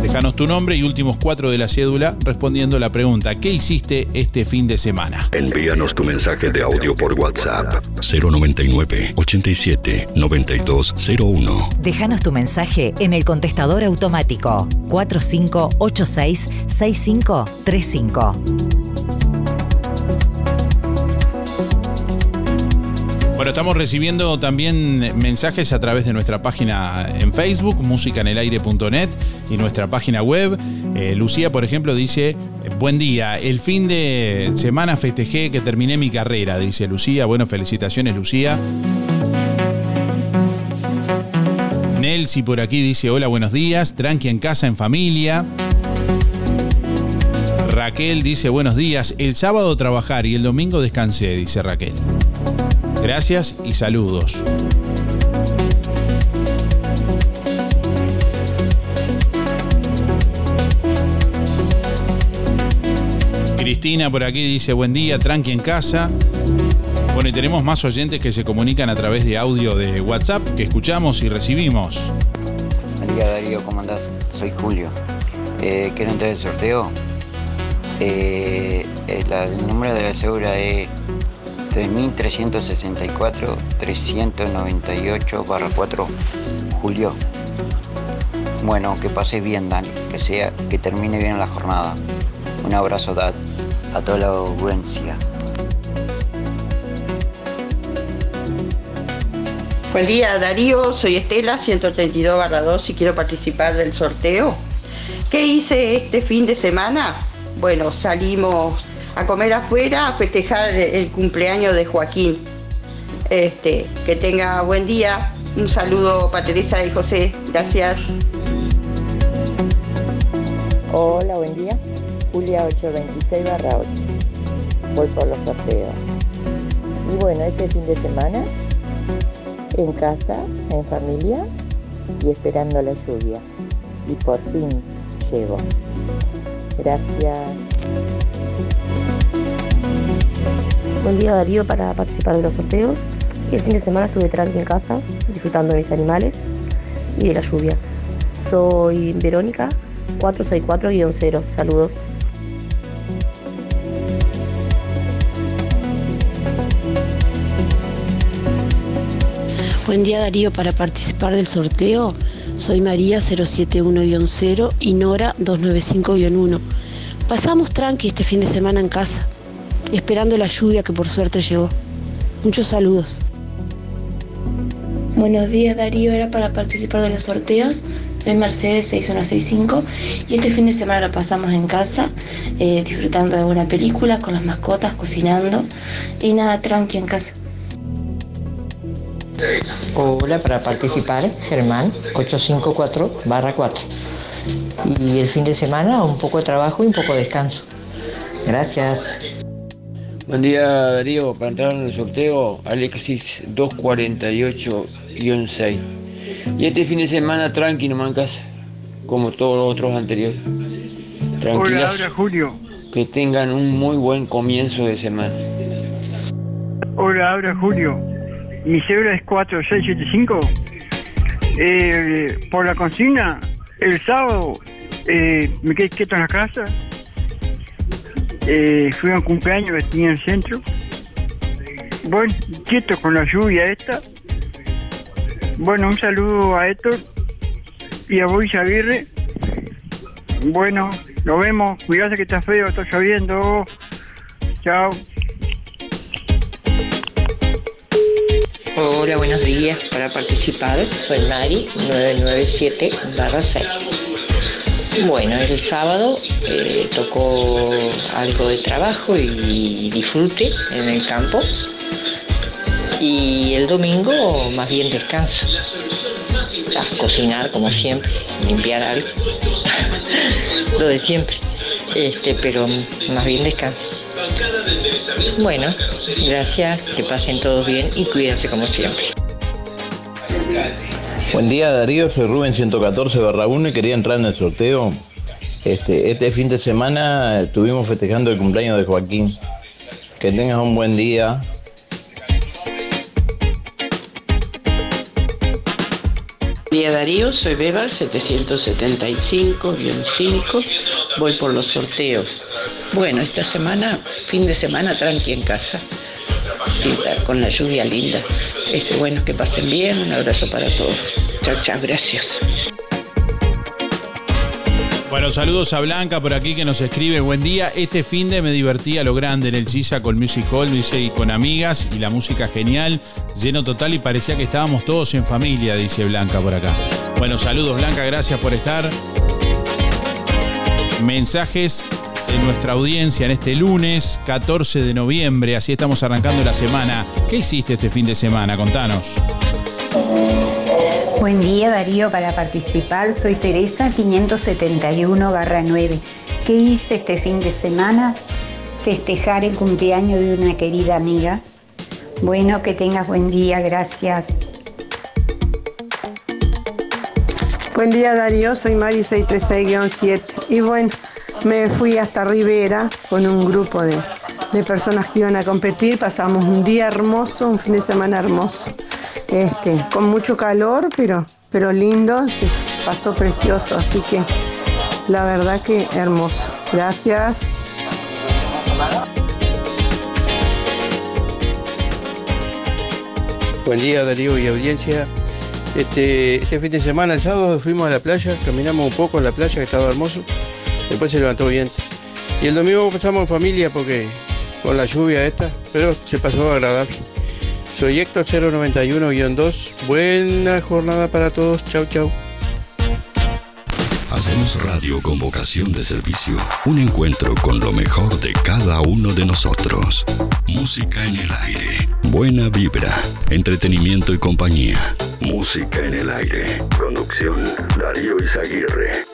déjanos tu nombre y últimos cuatro de la cédula respondiendo la pregunta, ¿qué hiciste este fin de semana? Envíanos tu mensaje de audio por WhatsApp 099 87 9201. Déjanos tu mensaje en el contestador automático 4586 6535. Estamos recibiendo también mensajes a través de nuestra página en Facebook, musicanelaire.net y nuestra página web. Eh, Lucía, por ejemplo, dice, buen día, el fin de semana festejé que terminé mi carrera, dice Lucía. Bueno, felicitaciones Lucía. Nelsi por aquí dice, hola, buenos días, tranqui en casa, en familia. Raquel dice, buenos días, el sábado trabajar y el domingo descansé, dice Raquel. Gracias y saludos. Cristina por aquí dice buen día, tranqui en casa. Bueno, y tenemos más oyentes que se comunican a través de audio de WhatsApp que escuchamos y recibimos. Buen día Darío, ¿cómo andás? Soy Julio. Eh, ¿Quiero entrar al sorteo? Eh, el, el número de la cédula es 3364-398 barra 4 Julio. Bueno, que pase bien, Dani. Que sea, que termine bien la jornada. Un abrazo a, a toda la audiencia. Buen día Darío, soy Estela, 132 barra 2 y quiero participar del sorteo. ¿Qué hice este fin de semana? Bueno, salimos a comer afuera a festejar el cumpleaños de Joaquín. Este, que tenga buen día. Un saludo para Teresa y José. Gracias. Hola, buen día. Julia 826 barra 8. Voy por los sorteos. Y bueno, este fin de semana, en casa, en familia y esperando la lluvia. Y por fin llego. Gracias. Buen día Darío para participar de los sorteos. El fin de semana estuve tranqui en casa, disfrutando de mis animales y de la lluvia. Soy Verónica, 464-0. Saludos. Buen día Darío, para participar del sorteo soy María 071-0 y Nora 295-1. Pasamos tranqui este fin de semana en casa, esperando la lluvia que por suerte llegó. Muchos saludos. Buenos días Darío, era para participar de los sorteos. Soy Mercedes 6165 y este fin de semana lo pasamos en casa, eh, disfrutando de buena película, con las mascotas, cocinando y nada, tranqui en casa. Hola, para participar, Germán 854 barra 4. Y el fin de semana un poco de trabajo y un poco de descanso. Gracias. Buen día Darío, para entrar en el sorteo, Alexis 248-6. Y este fin de semana tranqui nomás en casa, como todos los otros anteriores. Tranquilos. Hola, habla Julio. Que tengan un muy buen comienzo de semana. Hola, habla Julio. Mi cédula es 4675. Eh, por la consigna, el sábado eh, me quedé quieto en la casa. Eh, fui a un cumpleaños que tenía en el centro. Bueno, quieto con la lluvia esta. Bueno, un saludo a Héctor y a Boris Aguirre. Bueno, nos vemos. Cuídate que está feo, está lloviendo. Chao. Hola, buenos días. Para participar, soy Mari 997 6. Bueno, el sábado eh, tocó algo de trabajo y disfrute en el campo. Y el domingo más bien descanso. A cocinar como siempre, limpiar algo. Lo de siempre. Este, pero más bien descanso. Bueno, gracias, que pasen todos bien y cuídense como siempre. Buen día Darío, soy Rubén 114 barra 1 y quería entrar en el sorteo Este, este fin de semana estuvimos festejando el cumpleaños de Joaquín. Que tengas un buen día. Día Darío, soy Beba 775-5, voy por los sorteos. Bueno, esta semana, fin de semana, tranqui en casa, Con la lluvia linda. Este, bueno, que pasen bien, un abrazo para todos. Chao, chao, gracias. Bueno, saludos a Blanca por aquí que nos escribe. Buen día. Este fin de me divertí a lo grande en el Silla con Music Hall, dice, y con amigas y la música genial, lleno total y parecía que estábamos todos en familia, dice Blanca por acá. Bueno, saludos Blanca, gracias por estar. Mensajes de nuestra audiencia en este lunes 14 de noviembre, así estamos arrancando la semana. ¿Qué hiciste este fin de semana? Contanos. Buen día Darío, para participar soy Teresa 571-9. ¿Qué hice este fin de semana? Festejar el cumpleaños de una querida amiga. Bueno, que tengas buen día, gracias. Buen día Darío, soy Mari 636-7 y bueno, me fui hasta Rivera con un grupo de, de personas que iban a competir, pasamos un día hermoso, un fin de semana hermoso, este, con mucho calor, pero, pero lindo, se pasó precioso, así que la verdad que hermoso. Gracias. Buen día Darío y audiencia. Este, este fin de semana, el sábado, fuimos a la playa, caminamos un poco en la playa que estaba hermoso, después se levantó bien. Y el domingo pasamos en familia porque con la lluvia esta, pero se pasó agradable. Soy Héctor 091-2, buena jornada para todos, chau chau. Hacemos radio con vocación de servicio. Un encuentro con lo mejor de cada uno de nosotros. Música en el aire. Buena vibra. Entretenimiento y compañía. Música en el aire. Conducción. Darío Izaguirre.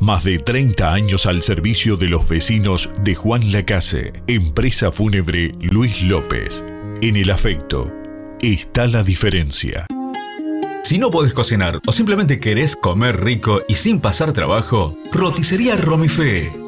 Más de 30 años al servicio de los vecinos de Juan Lacase. Empresa Fúnebre Luis López. En el afecto está la diferencia. Si no podés cocinar o simplemente querés comer rico y sin pasar trabajo, roticería Romifé.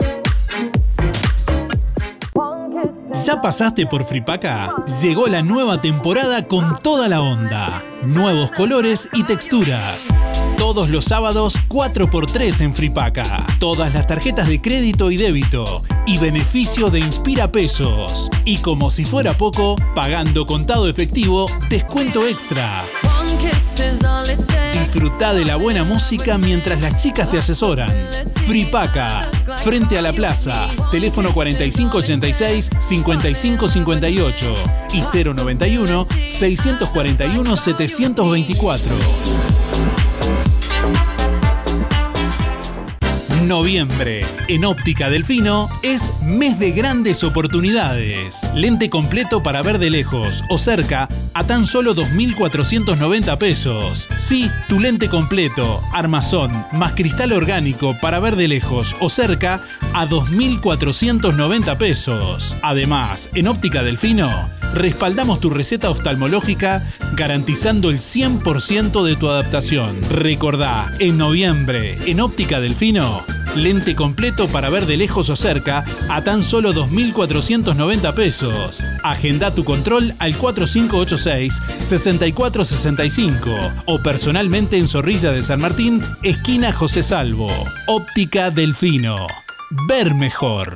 ¿Ya pasaste por Fripaca? Llegó la nueva temporada con toda la onda. Nuevos colores y texturas. Todos los sábados 4x3 en Fripaca. Todas las tarjetas de crédito y débito. Y beneficio de Inspira Pesos. Y como si fuera poco, pagando contado efectivo, descuento extra. Disfruta de la buena música mientras las chicas te asesoran. Fripaca, frente a la plaza, teléfono 4586-5558 y 091-641-724. Noviembre, en Óptica Delfino, es mes de grandes oportunidades. Lente completo para ver de lejos o cerca a tan solo 2.490 pesos. Sí, tu lente completo, armazón, más cristal orgánico para ver de lejos o cerca a 2.490 pesos. Además, en Óptica Delfino, respaldamos tu receta oftalmológica garantizando el 100% de tu adaptación. Recordá, en noviembre, en Óptica Delfino, lente completo para ver de lejos o cerca a tan solo 2.490 pesos. Agenda tu control al 4586-6465 o personalmente en Zorrilla de San Martín, esquina José Salvo. Óptica Delfino. Ver mejor.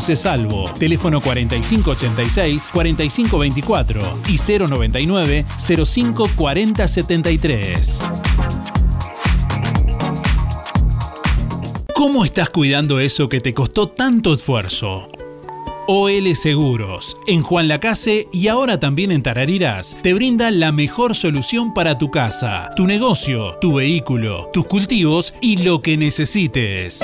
Salvo. Teléfono 4586-4524 y 099-054073. ¿Cómo estás cuidando eso que te costó tanto esfuerzo? OL Seguros, en Juan Lacase y ahora también en Tarariras, te brinda la mejor solución para tu casa, tu negocio, tu vehículo, tus cultivos y lo que necesites.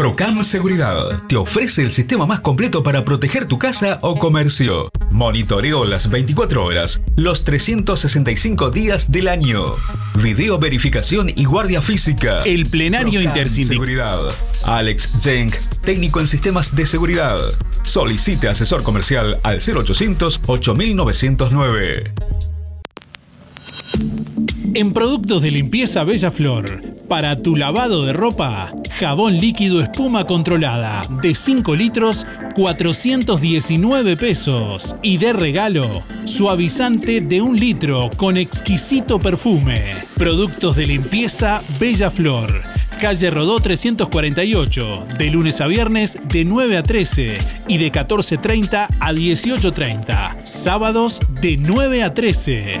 Procam Seguridad te ofrece el sistema más completo para proteger tu casa o comercio. Monitoreo las 24 horas, los 365 días del año. Video verificación y guardia física. El plenario intersindical. Seguridad. Alex Zenk, técnico en sistemas de seguridad. Solicite asesor comercial al 0800 8909. En productos de limpieza Bella Flor, para tu lavado de ropa, jabón líquido espuma controlada de 5 litros, 419 pesos. Y de regalo, suavizante de 1 litro con exquisito perfume. Productos de limpieza Bella Flor. Calle Rodó 348, de lunes a viernes de 9 a 13 y de 14.30 a 18.30. Sábados de 9 a 13.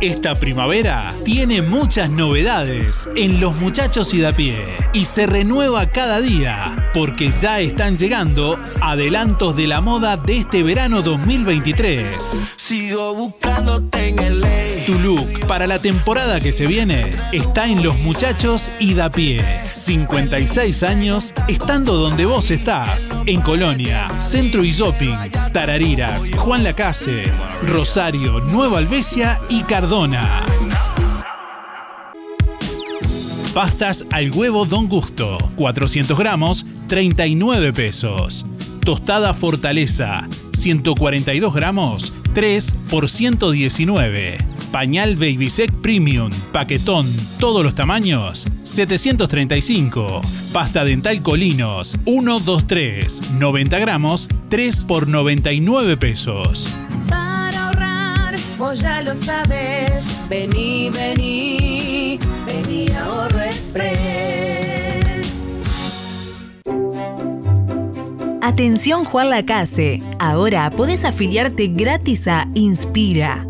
Esta primavera tiene muchas novedades en Los Muchachos y de a pie y se renueva cada día porque ya están llegando adelantos de la moda de este verano 2023. Sigo buscándote en el Tu look para la temporada que se viene está en Los Muchachos y da pie. 56 años estando donde vos estás. En Colonia, Centro y Shopping, Tarariras, Juan Lacase, Rosario, Nueva Albesia y Cardona. Pastas al huevo Don Gusto, 400 gramos, 39 pesos. Tostada Fortaleza, 142 gramos, 3 por 119. Pañal Babysec Premium, paquetón, todos los tamaños, 735. Pasta dental Colinos, 1, 2, 3, 90 gramos, 3 por 99 pesos. Para ahorrar, vos ya lo sabes. Vení, vení, vení a Ahorro Express. Atención Juan Lacase, ahora podés afiliarte gratis a Inspira.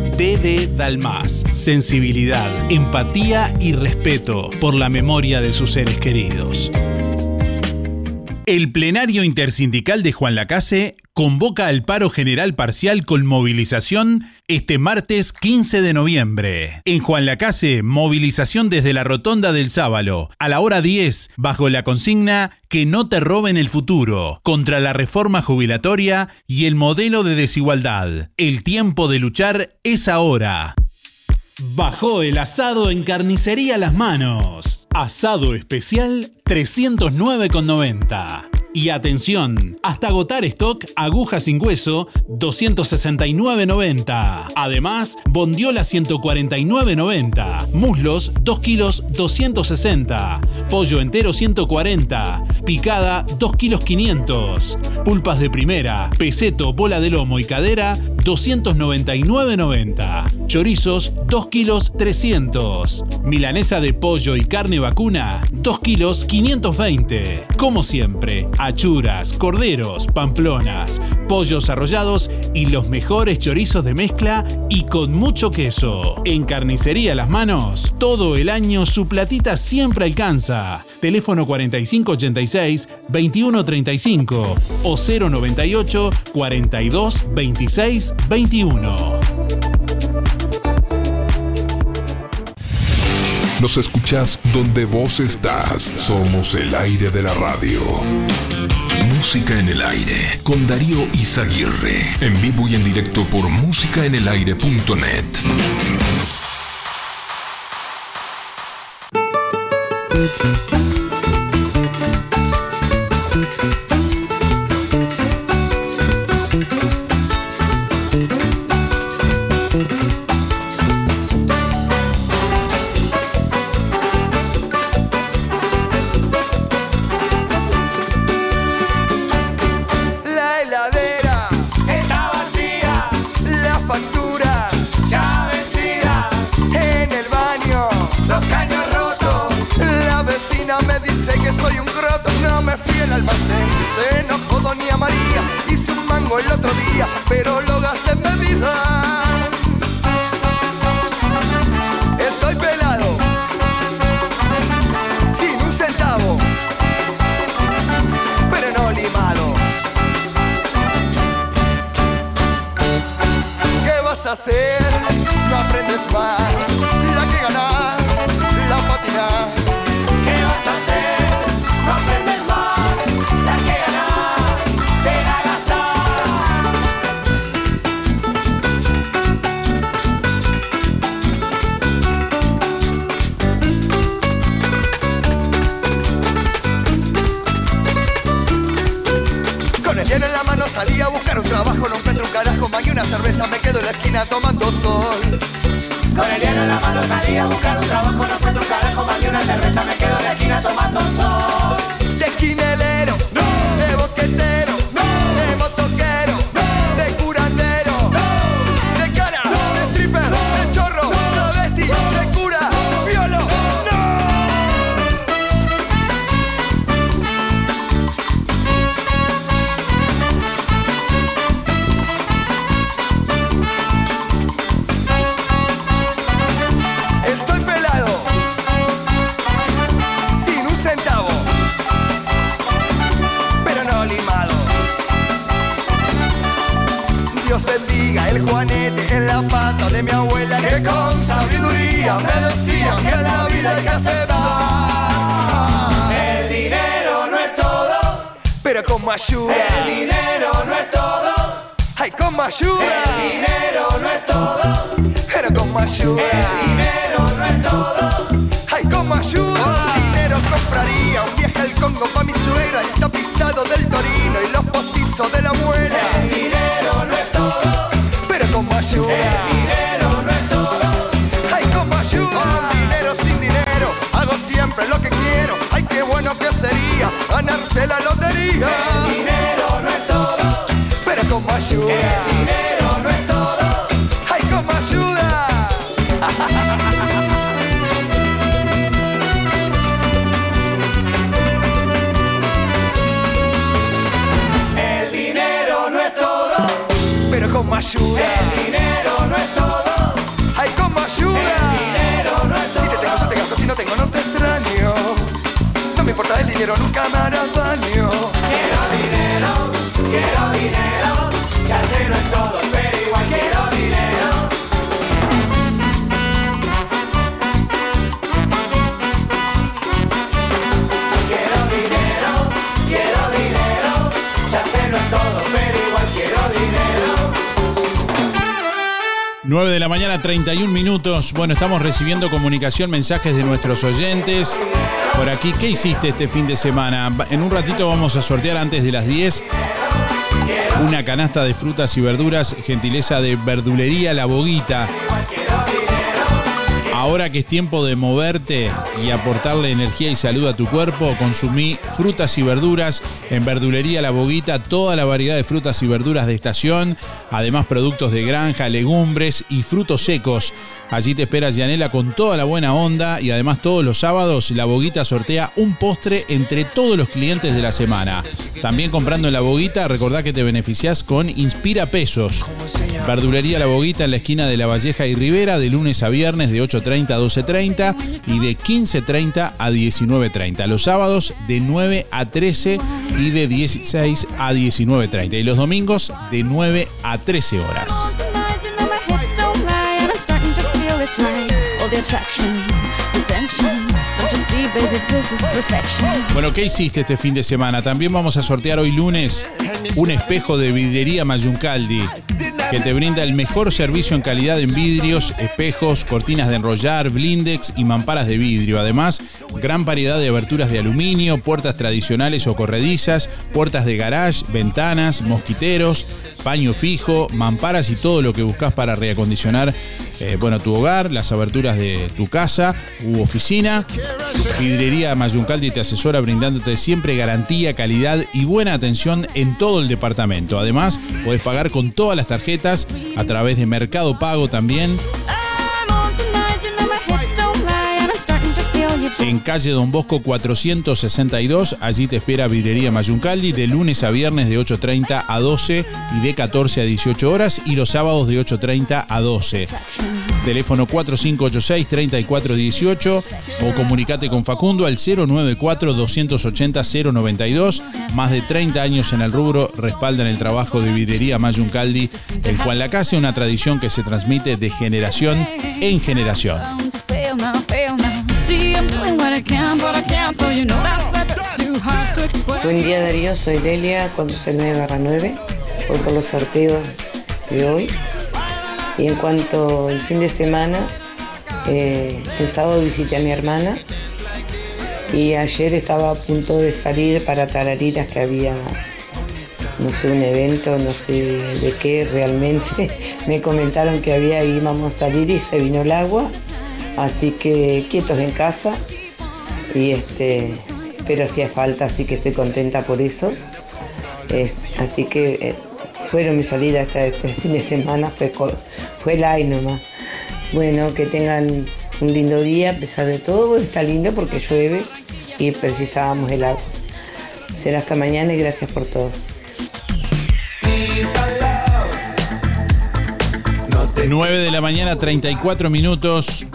DD Dalmas. Sensibilidad, empatía y respeto por la memoria de sus seres queridos. El plenario intersindical de Juan Lacase convoca al paro general parcial con movilización este martes 15 de noviembre. En Juan Lacase, movilización desde la Rotonda del Sábalo a la hora 10 bajo la consigna Que no te roben el futuro contra la reforma jubilatoria y el modelo de desigualdad. El tiempo de luchar es ahora. Bajó el asado en carnicería Las Manos. Asado especial 309,90. Y atención, hasta agotar stock, aguja sin hueso, 269.90. Además, bondiola 149.90. Muslos, 2 kilos 260. Pollo entero 140. Picada, 2 kilos 500. Pulpas de primera, peseto, bola de lomo y cadera, 299.90. Chorizos, 2 kilos 300. Milanesa de pollo y carne vacuna, 2 kilos 520. Como siempre, achuras, corderos, pamplonas, pollos arrollados y los mejores chorizos de mezcla y con mucho queso. En Carnicería Las Manos, todo el año su platita siempre alcanza. Teléfono 4586-2135 o 098 42 26 21. Nos escuchás donde vos estás. Somos el aire de la radio. Música en el aire con Darío Izaguirre. En vivo y en directo por músicaenelaire.net. 9 de la mañana, 31 minutos. Bueno, estamos recibiendo comunicación, mensajes de nuestros oyentes. Por aquí, ¿qué hiciste este fin de semana? En un ratito vamos a sortear antes de las 10 una canasta de frutas y verduras, gentileza de verdulería La Boguita. Ahora que es tiempo de moverte y aportarle energía y salud a tu cuerpo, consumí frutas y verduras en Verdulería La Boguita, toda la variedad de frutas y verduras de estación, además productos de granja, legumbres y frutos secos. Allí te espera Yanela con toda la buena onda y además todos los sábados La Boguita sortea un postre entre todos los clientes de la semana. También comprando en La Boguita, recordá que te beneficiás con Inspira Pesos. Verdulería La Boguita en la esquina de La Valleja y Rivera de lunes a viernes de 8.30 a 12.30 y de 15.30 a 19.30. Los sábados de 9 a 13 y de 16 a 19.30. Y los domingos de 9 a 13 horas. Bueno, ¿qué hiciste este fin de semana? También vamos a sortear hoy lunes un espejo de vidriería Mayuncaldi que te brinda el mejor servicio en calidad en vidrios, espejos, cortinas de enrollar, blindex y mamparas de vidrio. Además, gran variedad de aberturas de aluminio, puertas tradicionales o corredizas, puertas de garage, ventanas, mosquiteros, paño fijo, mamparas y todo lo que buscas para reacondicionar eh, bueno, tu hogar, las aberturas de tu casa u oficina. Vidrería Mayuncaldi te asesora brindándote siempre garantía, calidad y buena atención en todo el departamento. Además, puedes pagar con todas las tarjetas a través de Mercado Pago también. En calle Don Bosco 462, allí te espera Vidrería Mayuncaldi de lunes a viernes de 8.30 a 12 y de 14 a 18 horas y los sábados de 8.30 a 12. Teléfono 4586-3418 o comunicate con Facundo al 094-280-092. Más de 30 años en el rubro respaldan el trabajo de Vidrería Mayuncaldi en Juan Lacase, una tradición que se transmite de generación en generación. Buen día Darío, soy Delia, conduce 9 barra 9, voy por los sorteos de hoy. Y en cuanto al fin de semana, eh, el sábado visité a mi hermana. Y ayer estaba a punto de salir para Tarariras que había, no sé, un evento, no sé de qué realmente. Me comentaron que había y íbamos a salir y se vino el agua, así que quietos en casa y este pero hacía falta, así que estoy contenta por eso. Eh, así que eh, fueron mi salida hasta este fin de semana, fue, fue ay nomás. Bueno, que tengan un lindo día a pesar de todo, está lindo porque llueve y precisábamos el agua. Será hasta mañana y gracias por todo. 9 de la mañana, 34 minutos.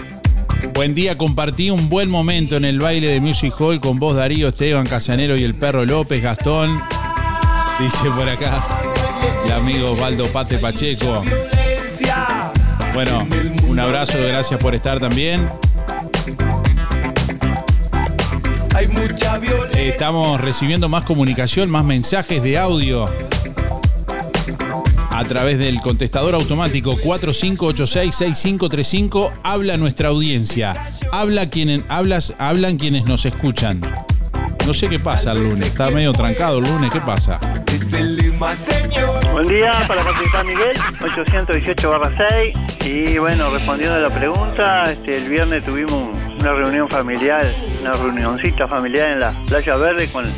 Buen día, compartí un buen momento en el baile de Music Hall con vos, Darío, Esteban, Casanero y el perro López, Gastón. Dice por acá el amigo Osvaldo Pate Pacheco. Bueno, un abrazo, gracias por estar también. Estamos recibiendo más comunicación, más mensajes de audio a través del contestador automático 4586-6535. Habla nuestra audiencia. Habla quienes, hablas, hablan quienes nos escuchan. No sé qué pasa el lunes. Está medio trancado el lunes. ¿Qué pasa? Es el Lima, señor. Buen día, para participar Miguel, 818-6. Y bueno, respondiendo a la pregunta, este, el viernes tuvimos una reunión familiar, una reunioncita familiar en la Playa Verde con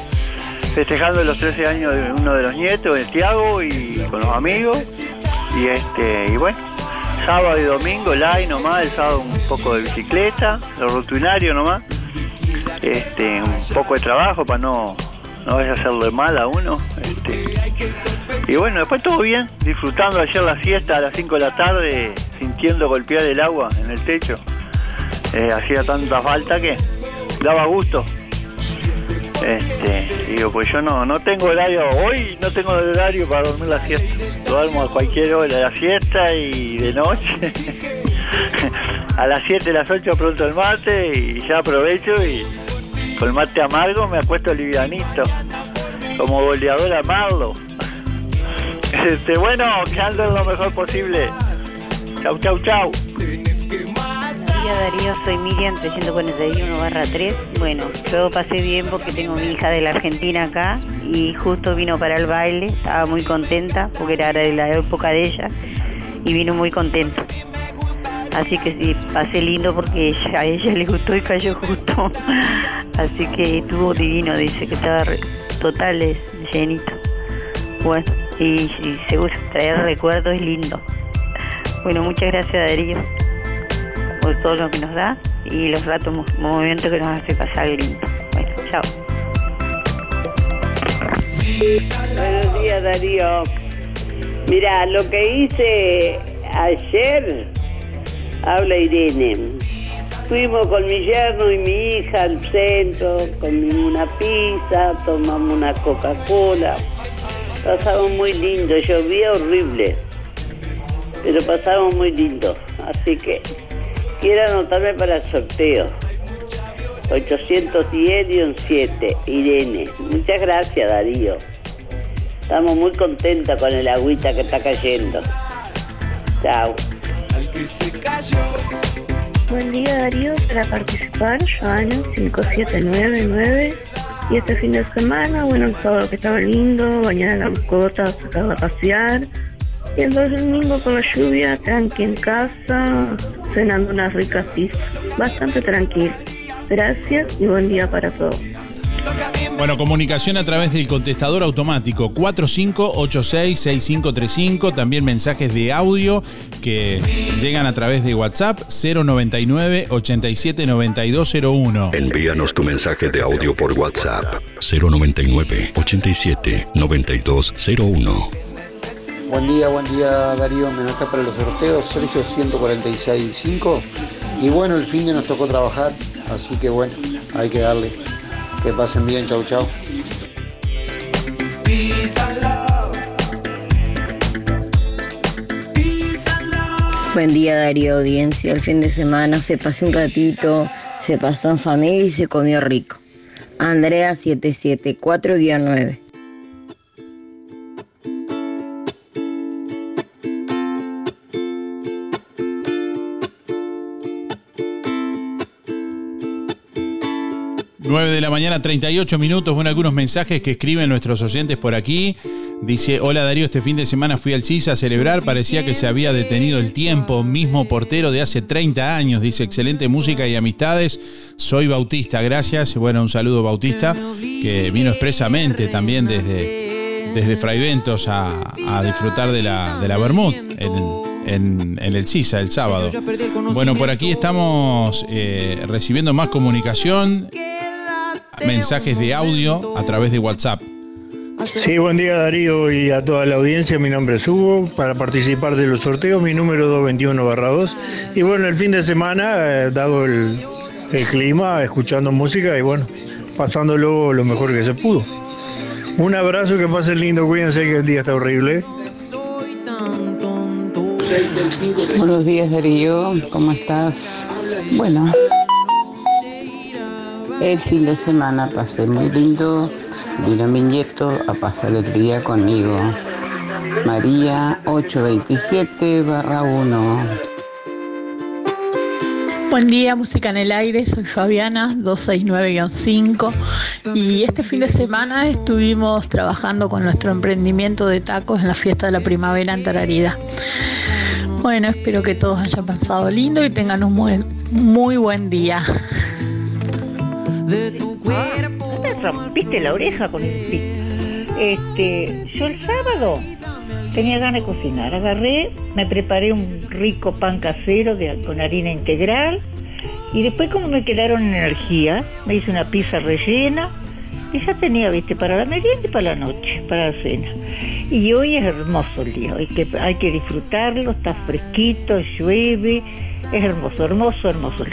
festejando los 13 años de uno de los nietos, el Tiago, y con los amigos. Y este, y bueno, sábado y domingo, live nomás, el sábado un poco de bicicleta, lo rutinario nomás. Este, un poco de trabajo para no, no hacerle mal a uno. Este, y bueno, después todo bien, disfrutando ayer la siesta a las 5 de la tarde, sintiendo golpear el agua en el techo. Eh, hacía tanta falta que daba gusto. Este, digo, pues yo no, no tengo horario, hoy no tengo horario para dormir la siesta. Duermo a cualquier hora de la siesta y de noche. a las 7, las 8 pronto el mate y ya aprovecho y con el mate amargo me acuesto livianito. Como goleador a Marlo. Este, bueno, que anden lo mejor posible. Chau, chau, chau. Hola Darío, soy Miriam 341 barra 3. Bueno, yo pasé bien porque tengo mi hija de la Argentina acá y justo vino para el baile, estaba muy contenta porque era de la época de ella y vino muy contenta. Así que sí, pasé lindo porque a ella le gustó y cayó justo. Así que estuvo divino, dice que estaba re- total llenito. Bueno, y, y seguro traer recuerdos es lindo. Bueno, muchas gracias Darío todo lo que nos da y los ratos mo- momentos que nos hace pasar lindo. Bueno, chao. Buenos días, Darío. Mira, lo que hice ayer, habla Irene. Fuimos con mi yerno y mi hija al centro, comimos una pizza, tomamos una Coca-Cola. Pasamos muy lindo, llovía horrible, pero pasamos muy lindo. Así que quiero anotarme para el sorteo. 810-7, Irene. Muchas gracias, Darío. Estamos muy contentas con el agüita que está cayendo. Chao. Buen día Darío, para participar, Joana 5799. Y este fin de semana, bueno, el sábado que estaba lindo, bañar a la mascota, sacarla a pasear. Y entonces el domingo con la lluvia, tranqui en casa, cenando unas ricas pizzas. Bastante tranquilo. Gracias y buen día para todos. Bueno, comunicación a través del contestador automático 4586-6535. También mensajes de audio que llegan a través de WhatsApp 099-879201. Envíanos tu mensaje de audio por WhatsApp 099 87 9201. Buen día, buen día Darío, me anoté para los sorteos, Sergio 146.5 y bueno, el fin de nos tocó trabajar, así que bueno, hay que darle. Que pasen bien, chau chau. Buen día Darío Audiencia, el fin de semana se pasó un ratito, se pasó en familia y se comió rico. Andrea 774-9. De la mañana, 38 minutos. Bueno, algunos mensajes que escriben nuestros oyentes por aquí. Dice, hola Darío, este fin de semana fui al CIS a celebrar, parecía que se había detenido el tiempo, mismo portero de hace 30 años, dice, excelente música y amistades, soy Bautista, gracias, bueno, un saludo Bautista, que vino expresamente también desde, desde Fraiventos a, a disfrutar de la, de la Bermud en, en- en el CISA el sábado. Bueno, por aquí estamos eh, recibiendo más comunicación, mensajes de audio a través de WhatsApp. Sí, buen día Darío y a toda la audiencia. Mi nombre es Hugo. Para participar de los sorteos, mi número 221-2. Y bueno, el fin de semana, eh, dado el, el clima, escuchando música y bueno, pasándolo lo mejor que se pudo. Un abrazo, que pasen lindo, cuídense que el día está horrible. Buenos días Darío, ¿cómo estás? Bueno, el fin de semana pasé muy lindo, vino mi nieto a pasar el día conmigo. María 827 barra 1. Buen día, música en el aire, soy Fabiana 269-5 y este fin de semana estuvimos trabajando con nuestro emprendimiento de tacos en la fiesta de la primavera en Tararida. Bueno, espero que todos hayan pasado lindo y tengan un muy, muy buen día. Te rompiste la oreja con el clip. Este, yo el sábado tenía ganas de cocinar. Agarré, me preparé un rico pan casero de- con harina integral y después como me quedaron energía, me hice una pizza rellena y ya tenía, viste, para la merienda y para la noche, para la cena. Y hoy es hermoso el día, hay que, hay que disfrutarlo, está fresquito, llueve, es hermoso, hermoso, hermoso.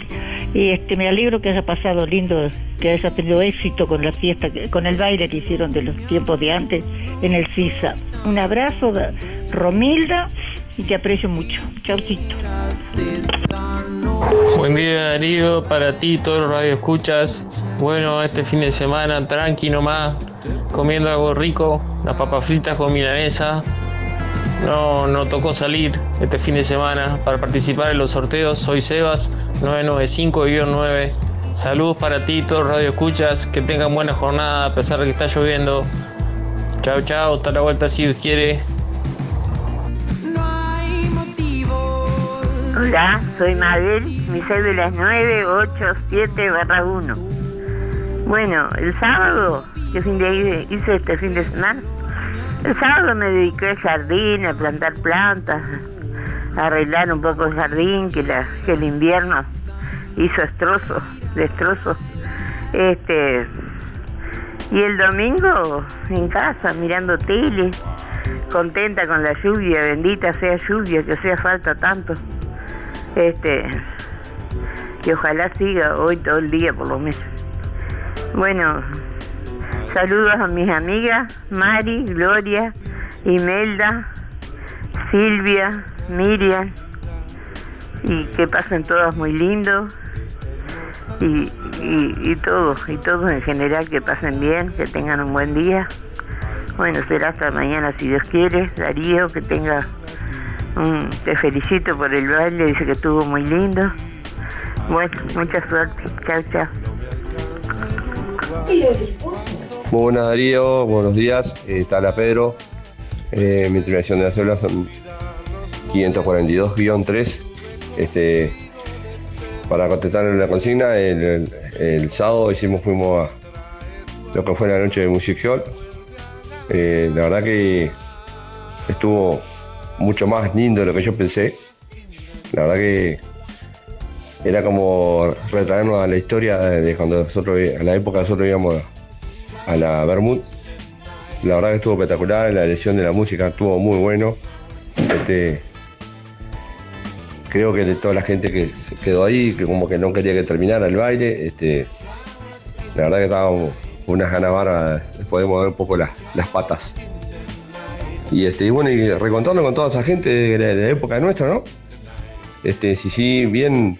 Y este, me alegro que haya pasado lindo, que haya tenido éxito con la fiesta, con el baile que hicieron de los tiempos de antes en el CISA. Un abrazo, Romilda, y te aprecio mucho. Chaucito. Buen día Darío, para ti, todos los radio escuchas. Bueno, este fin de semana tranqui nomás, comiendo algo rico, las papas fritas con milanesa. No, no tocó salir este fin de semana para participar en los sorteos. Soy Sebas, 995-9. Saludos para ti, todos los radio escuchas. Que tengan buena jornada a pesar de que está lloviendo. Chao, chao, hasta la vuelta si Dios quiere. Hola, soy Mabel, mi cédula es 987 1. Bueno, el sábado, que fin de hice este fin de semana, el sábado me dediqué al jardín, a plantar plantas, a arreglar un poco el jardín, que, que el invierno hizo destrozos, destrozos. Este, y el domingo en casa, mirando tele, contenta con la lluvia, bendita sea lluvia, que hacía falta tanto. Este, y ojalá siga hoy todo el día por lo menos. Bueno, saludos a mis amigas Mari, Gloria, Imelda, Silvia, Miriam, y que pasen todas muy lindo. Y, y, y todos, y todos en general que pasen bien, que tengan un buen día. Bueno, será hasta mañana si Dios quiere. Darío, que tenga un... Te felicito por el baile, dice que estuvo muy lindo. Bueno, mucha suerte. Chao, chao. Muy buenas Darío, buenos días, eh, Tala Pedro. Eh, mi terminación de la célula son 542-3. Este, para contestar la consigna, el, sábado hicimos, fuimos a lo que fue la noche de Music Hall. Eh, la verdad que estuvo mucho más lindo de lo que yo pensé. La verdad que era como retraernos a la historia de cuando nosotros, a la época nosotros íbamos a, a la Bermud. La verdad que estuvo espectacular, la elección de la música estuvo muy bueno. Este, creo que de toda la gente que quedó ahí, que como que no quería que terminara el baile, este, la verdad que estábamos unas ganas bárbaras, podemos mover un poco las, las patas. Y este, y bueno, y recontando con toda esa gente de la, de la época nuestra, ¿no? Este, si sí, bien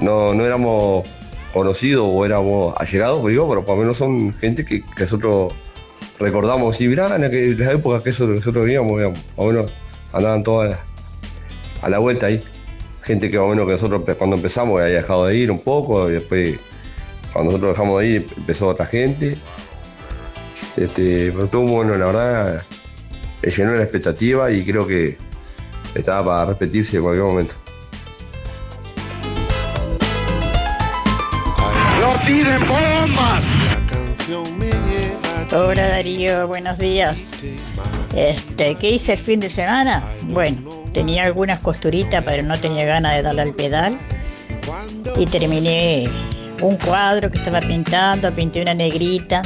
no, no éramos conocidos o éramos allegados, digo, pero por lo menos son gente que, nosotros recordamos y mirá, en aquel- la época que nosotros veníamos, digamos, más o menos andaban todas a la vuelta ahí. Gente que más o menos que nosotros cuando empezamos había dejado de ir un poco, y después cuando nosotros dejamos de ir empezó otra gente. Este, pero muy bueno, la verdad, llenó la expectativa y creo que estaba para repetirse en cualquier momento. Tiren bombas! Hola Darío, buenos días. Este, ¿qué hice el fin de semana? Bueno, tenía algunas costuritas, pero no tenía ganas de darle al pedal. Y terminé un cuadro que estaba pintando, pinté una negrita.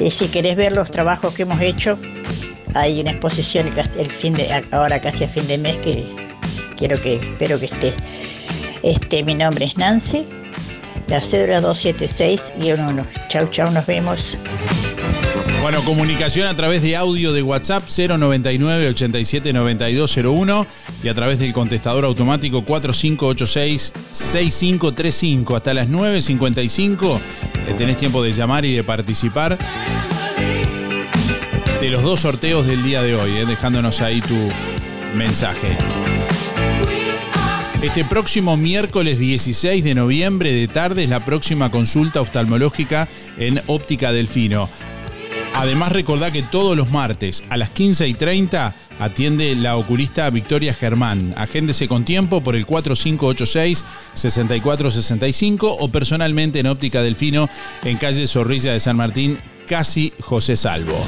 Y si querés ver los trabajos que hemos hecho, hay una exposición el- fin de, ahora casi a fin de mes que quiero que, espero que estés. Este, mi nombre es Nancy, la cédula 276-1. Chau, chau, nos vemos. Bueno, comunicación a través de audio de WhatsApp 099 87 9201 y a través del contestador automático 4586 6535 hasta las 9.55 eh, tenés tiempo de llamar y de participar de los dos sorteos del día de hoy, eh, dejándonos ahí tu mensaje. Este próximo miércoles 16 de noviembre de tarde es la próxima consulta oftalmológica en Óptica Delfino. Además recordá que todos los martes a las 15 y 30 atiende la oculista Victoria Germán. Agéndese con tiempo por el 4586-6465 o personalmente en Óptica Delfino en calle Zorrilla de San Martín, casi José Salvo.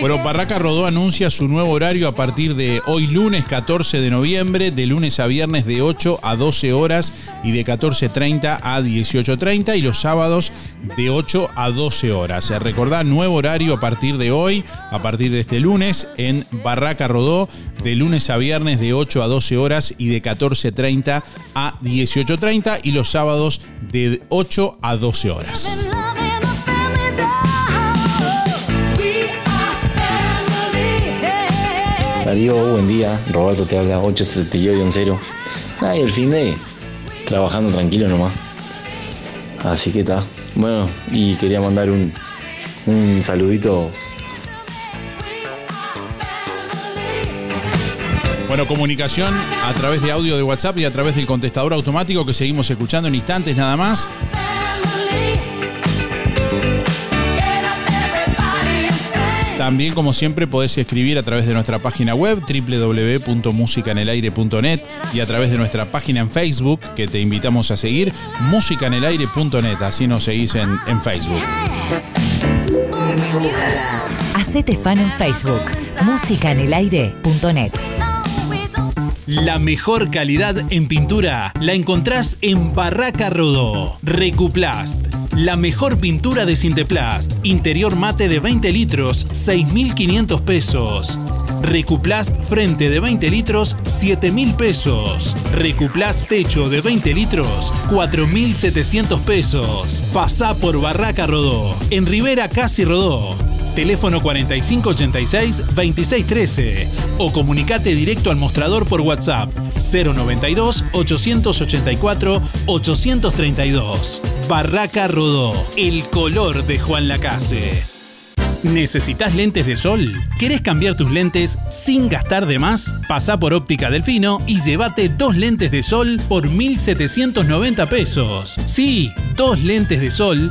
Bueno, Barraca Rodó anuncia su nuevo horario a partir de hoy lunes 14 de noviembre, de lunes a viernes de 8 a 12 horas y de 14.30 a 18.30 y los sábados de 8 a 12 horas. Recordá, nuevo horario a partir de hoy, a partir de este lunes en Barraca Rodó, de lunes a viernes de 8 a 12 horas y de 14.30 a 18.30 y los sábados de 8 a 12 horas. Darío, buen día. Roberto te habla 878-10. Ah, y el fin de trabajando tranquilo nomás. Así que está. Bueno, y quería mandar un, un saludito. Bueno, comunicación a través de audio de WhatsApp y a través del contestador automático que seguimos escuchando en instantes nada más. También, como siempre, podés escribir a través de nuestra página web www.musicanelaire.net y a través de nuestra página en Facebook, que te invitamos a seguir, musicanelaire.net. Así nos seguís en, en Facebook. Hacete fan en Facebook, musicanelaire.net. La mejor calidad en pintura la encontrás en Barraca Rodó. Recuplast. La mejor pintura de Sinteplast. Interior mate de 20 litros, 6.500 pesos. Recuplast frente de 20 litros, 7.000 pesos. Recuplast techo de 20 litros, 4.700 pesos. Pasá por Barraca Rodó. En Rivera Casi Rodó. Teléfono 4586-2613 o comunicate directo al mostrador por WhatsApp 092-884-832. Barraca Rodó, el color de Juan Lacase. ¿Necesitas lentes de sol? ¿Querés cambiar tus lentes sin gastar de más? Pasa por Óptica Delfino y llévate dos lentes de sol por 1.790 pesos. Sí, dos lentes de sol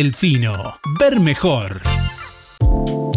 Delfino. Ver mejor.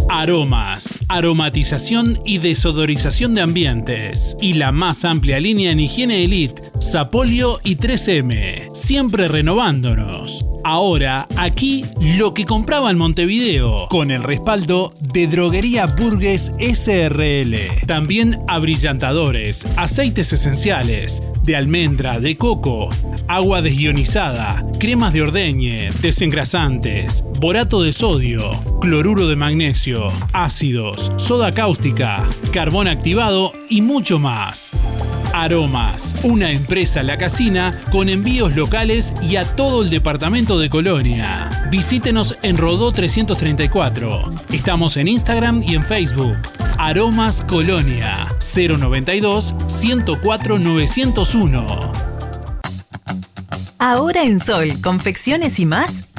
Aromas, aromatización y desodorización de ambientes. Y la más amplia línea en higiene elite, Sapolio y 3M. Siempre renovándonos. Ahora, aquí lo que compraba en Montevideo, con el respaldo de Droguería Burgues SRL. También abrillantadores, aceites esenciales, de almendra, de coco, agua desionizada, cremas de ordeñe, desengrasantes, borato de sodio, cloruro de magnesio, ácidos, soda cáustica, carbón activado y mucho más. Aromas, una empresa La Casina con envíos locales y a todo el departamento de Colonia. Visítenos en Rodó 334. Estamos en Instagram y en Facebook. Aromas Colonia 092 104 901. Ahora en Sol, confecciones y más,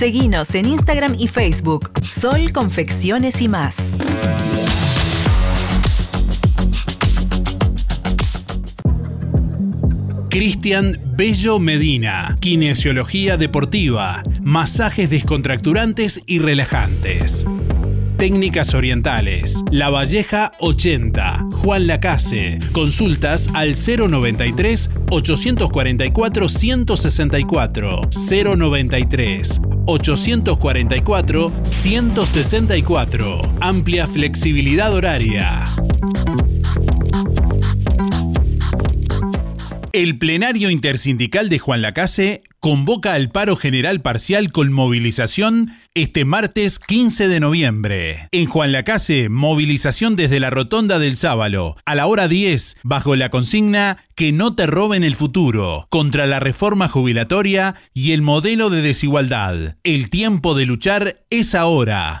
Seguinos en Instagram y Facebook. Sol Confecciones y más. Cristian Bello Medina, kinesiología deportiva, masajes descontracturantes y relajantes. Técnicas Orientales, La Valleja 80, Juan Lacase. Consultas al 093 844 164 093 844 164. Amplia flexibilidad horaria. El plenario intersindical de Juan Lacase convoca al paro general parcial con movilización este martes 15 de noviembre. En Juan Lacase, movilización desde la Rotonda del Sábalo a la hora 10 bajo la consigna Que no te roben el futuro, contra la reforma jubilatoria y el modelo de desigualdad. El tiempo de luchar es ahora.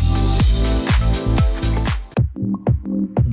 Thank you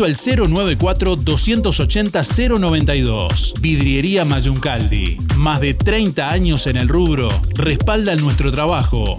al 094-280-092. Vidriería Mayuncaldi. Más de 30 años en el rubro. Respaldan nuestro trabajo.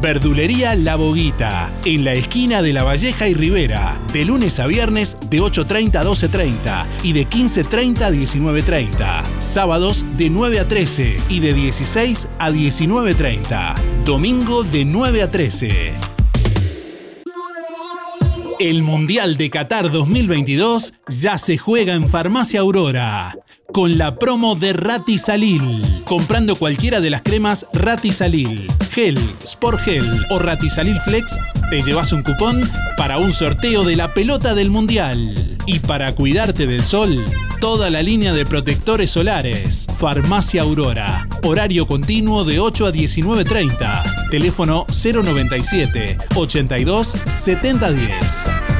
Verdulería La Boguita, en la esquina de La Valleja y Rivera, de lunes a viernes de 8.30 a 12.30 y de 15.30 a 19.30. Sábados de 9 a 13 y de 16 a 19.30. Domingo de 9 a 13. El Mundial de Qatar 2022 ya se juega en Farmacia Aurora con la promo de Ratisalil. Comprando cualquiera de las cremas Ratisalil, Gel, Sport Gel o Ratisalil Flex, te llevas un cupón para un sorteo de la pelota del Mundial. Y para cuidarte del sol, toda la línea de protectores solares. Farmacia Aurora. Horario continuo de 8 a 19.30. Teléfono 097 82 7010.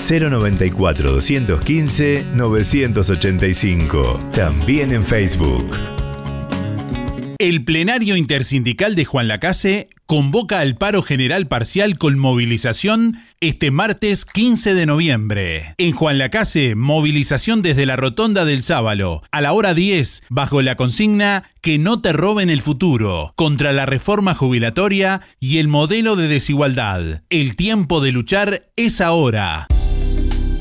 094 215 985. También en Facebook. El plenario intersindical de Juan Lacase convoca al paro general parcial con movilización este martes 15 de noviembre. En Juan Lacase, movilización desde la Rotonda del Sábalo a la hora 10 bajo la consigna Que no te roben el futuro, contra la reforma jubilatoria y el modelo de desigualdad. El tiempo de luchar es ahora.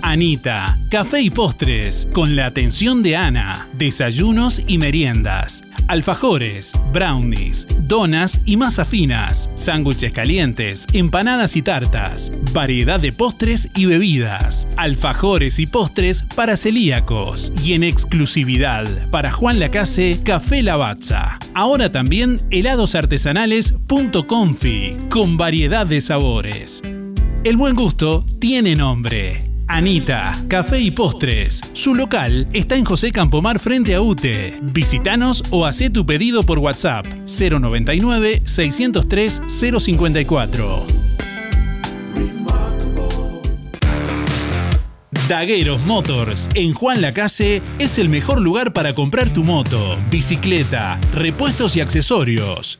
Anita, café y postres, con la atención de Ana, desayunos y meriendas, alfajores, brownies, donas y masas finas, sándwiches calientes, empanadas y tartas, variedad de postres y bebidas, alfajores y postres para celíacos y en exclusividad para Juan Lacase, Café Lavazza. Ahora también helados artesanales .confi, con variedad de sabores. El buen gusto tiene nombre. Anita, Café y Postres. Su local está en José Campomar frente a UTE. Visítanos o haz tu pedido por WhatsApp 099 603 054. Dagueros Motors en Juan Lacase es el mejor lugar para comprar tu moto, bicicleta, repuestos y accesorios.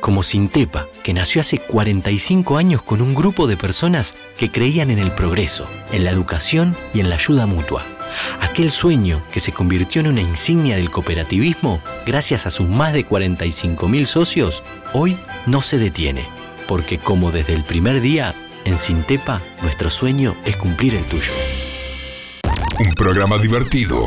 como Sintepa, que nació hace 45 años con un grupo de personas que creían en el progreso, en la educación y en la ayuda mutua. Aquel sueño que se convirtió en una insignia del cooperativismo gracias a sus más de 45.000 socios, hoy no se detiene, porque como desde el primer día, en Sintepa, nuestro sueño es cumplir el tuyo. Un programa divertido.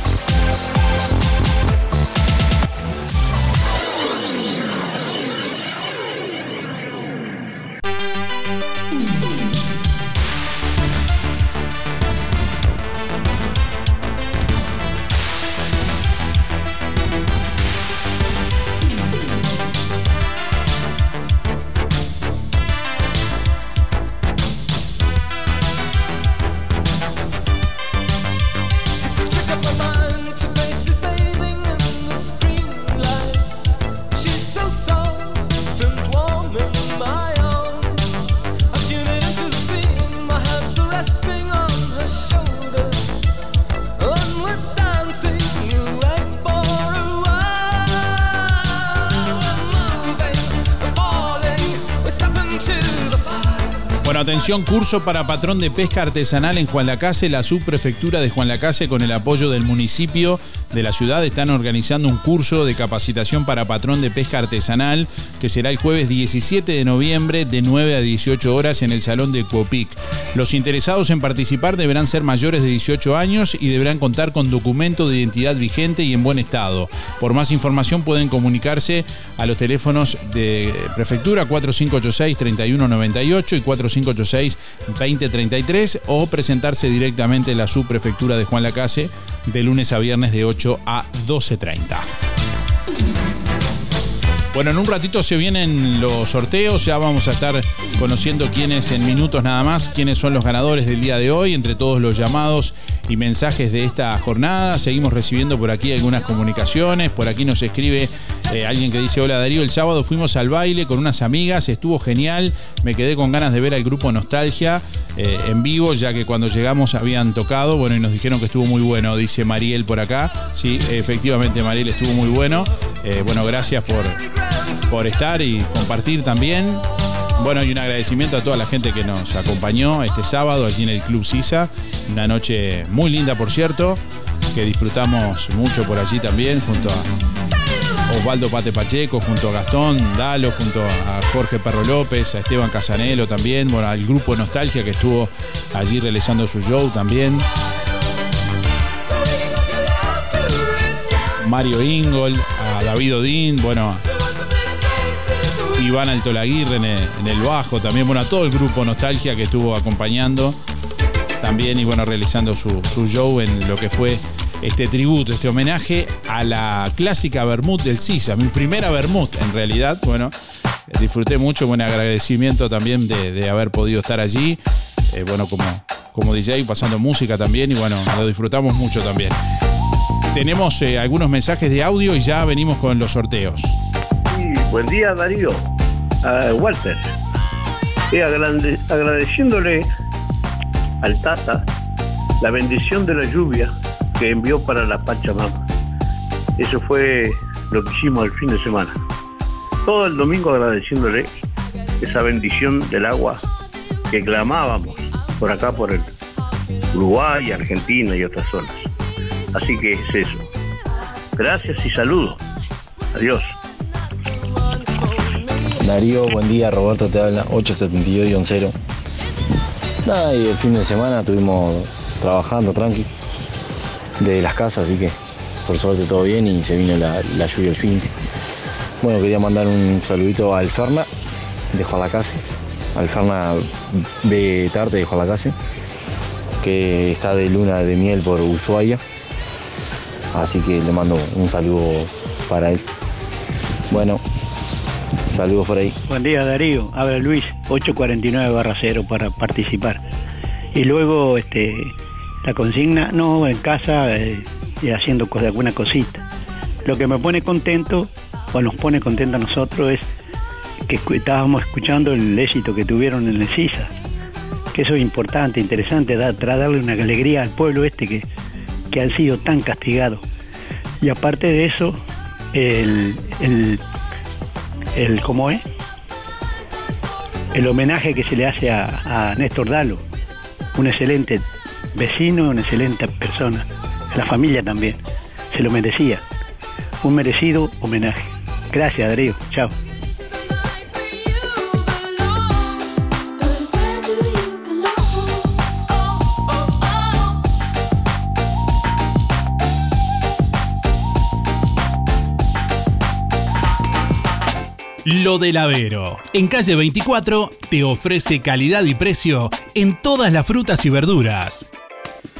atención, curso para patrón de pesca artesanal en Juan Lacase. La subprefectura de Juan Lacase, con el apoyo del municipio de la ciudad, están organizando un curso de capacitación para patrón de pesca artesanal que será el jueves 17 de noviembre de 9 a 18 horas en el Salón de Cuopic. Los interesados en participar deberán ser mayores de 18 años y deberán contar con documento de identidad vigente y en buen estado. Por más información pueden comunicarse a los teléfonos de prefectura 4586-3198 y 4586-2033 o presentarse directamente en la subprefectura de Juan Lacase de lunes a viernes de 8 a 12.30. Bueno, en un ratito se vienen los sorteos, ya vamos a estar conociendo quiénes en minutos nada más, quiénes son los ganadores del día de hoy, entre todos los llamados y mensajes de esta jornada. Seguimos recibiendo por aquí algunas comunicaciones, por aquí nos escribe eh, alguien que dice, hola Darío, el sábado fuimos al baile con unas amigas, estuvo genial, me quedé con ganas de ver al grupo Nostalgia eh, en vivo, ya que cuando llegamos habían tocado, bueno, y nos dijeron que estuvo muy bueno, dice Mariel por acá. Sí, efectivamente Mariel estuvo muy bueno. Eh, bueno, gracias por, por estar y compartir también. Bueno, y un agradecimiento a toda la gente que nos acompañó este sábado allí en el Club Sisa. Una noche muy linda, por cierto, que disfrutamos mucho por allí también, junto a Osvaldo Pate Pacheco, junto a Gastón Dalo, junto a Jorge Perro López, a Esteban Casanelo también, bueno, al grupo Nostalgia que estuvo allí realizando su show también. Mario Ingol, a David Odín, bueno, Iván Altolaguirre en el, en el bajo, también, bueno, a todo el grupo Nostalgia que estuvo acompañando también y bueno, realizando su, su show en lo que fue este tributo, este homenaje a la clásica Bermud del Sisa, mi primera Bermud en realidad, bueno, disfruté mucho, buen agradecimiento también de, haber podido estar allí, eh, bueno, como, como DJ pasando música también y bueno, lo disfrutamos mucho también. Tenemos eh, algunos mensajes de audio y ya venimos con los sorteos. Buen día Darío, Ah, Walter. Eh, agradeciéndole al Tata la bendición de la lluvia que envió para la Pachamama. Eso fue lo que hicimos el fin de semana. Todo el domingo agradeciéndole esa bendición del agua que clamábamos por acá, por el Uruguay, Argentina y otras zonas. Así que es eso. Gracias y saludos. Adiós. Darío, buen día, Roberto te habla, 878-10. Nada, y el fin de semana estuvimos trabajando tranqui de las casas, así que por suerte todo bien y se vino la, lluvia el fin. Bueno, quería mandar un saludito al Ferna de Jualacase, al Ferna B Tarte de Jualacase, que está de luna de miel por Ushuaia. Así que le mando un saludo para él. Bueno, saludos por ahí. Buen día Darío, habla Luis, 849 barra 0 para participar. Y luego este, la consigna, no, en casa eh, y haciendo alguna cosita. Lo que me pone contento, o nos pone contento a nosotros, es que estábamos escuchando el éxito que tuvieron en el CISA. Que eso es importante, interesante, da, darle una alegría al pueblo este que, que han sido tan castigados. Y aparte de eso, el, el, el ¿cómo es? El homenaje que se le hace a, a Néstor Dalo, un excelente vecino, una excelente persona, la familia también, se lo merecía. Un merecido homenaje. Gracias, Darío. Chao. Lo del Avero. En calle 24 te ofrece calidad y precio en todas las frutas y verduras.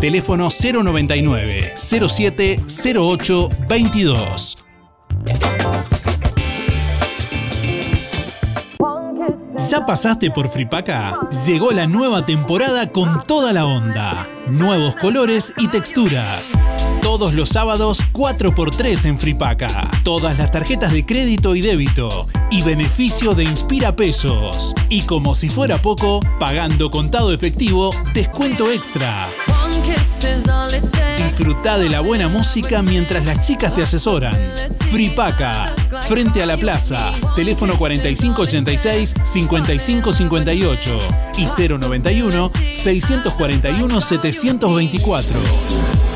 Teléfono 099 07 08 22. ¿Ya pasaste por Fripaca? Llegó la nueva temporada con toda la onda. Nuevos colores y texturas. Todos los sábados 4x3 en Fripaca. Todas las tarjetas de crédito y débito. Y beneficio de Inspira Pesos. Y como si fuera poco, pagando contado efectivo, descuento extra. Disfruta de la buena música mientras las chicas te asesoran. Fripaca, frente a la plaza. Teléfono 4586-5558 y 091-641-724.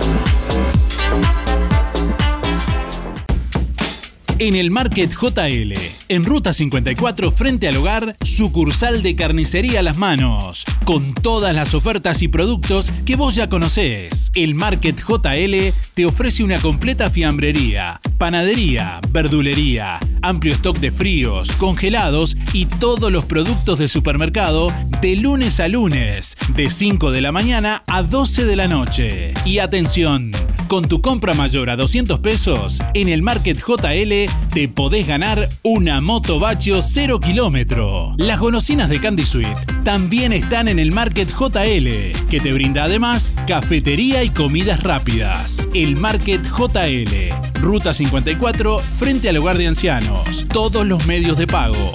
En el Market JL, en Ruta 54 frente al hogar, sucursal de carnicería las manos, con todas las ofertas y productos que vos ya conocés. El Market JL te ofrece una completa fiambrería, panadería, verdulería, amplio stock de fríos, congelados y todos los productos de supermercado de lunes a lunes, de 5 de la mañana a 12 de la noche. Y atención, con tu compra mayor a 200 pesos, en el Market JL te podés ganar una moto Bachio 0 kilómetro. Las golosinas de Candy Sweet también están en el Market JL, que te brinda además cafetería y comidas rápidas. El Market JL, Ruta 54, frente al hogar de ancianos. Todos los medios de pago.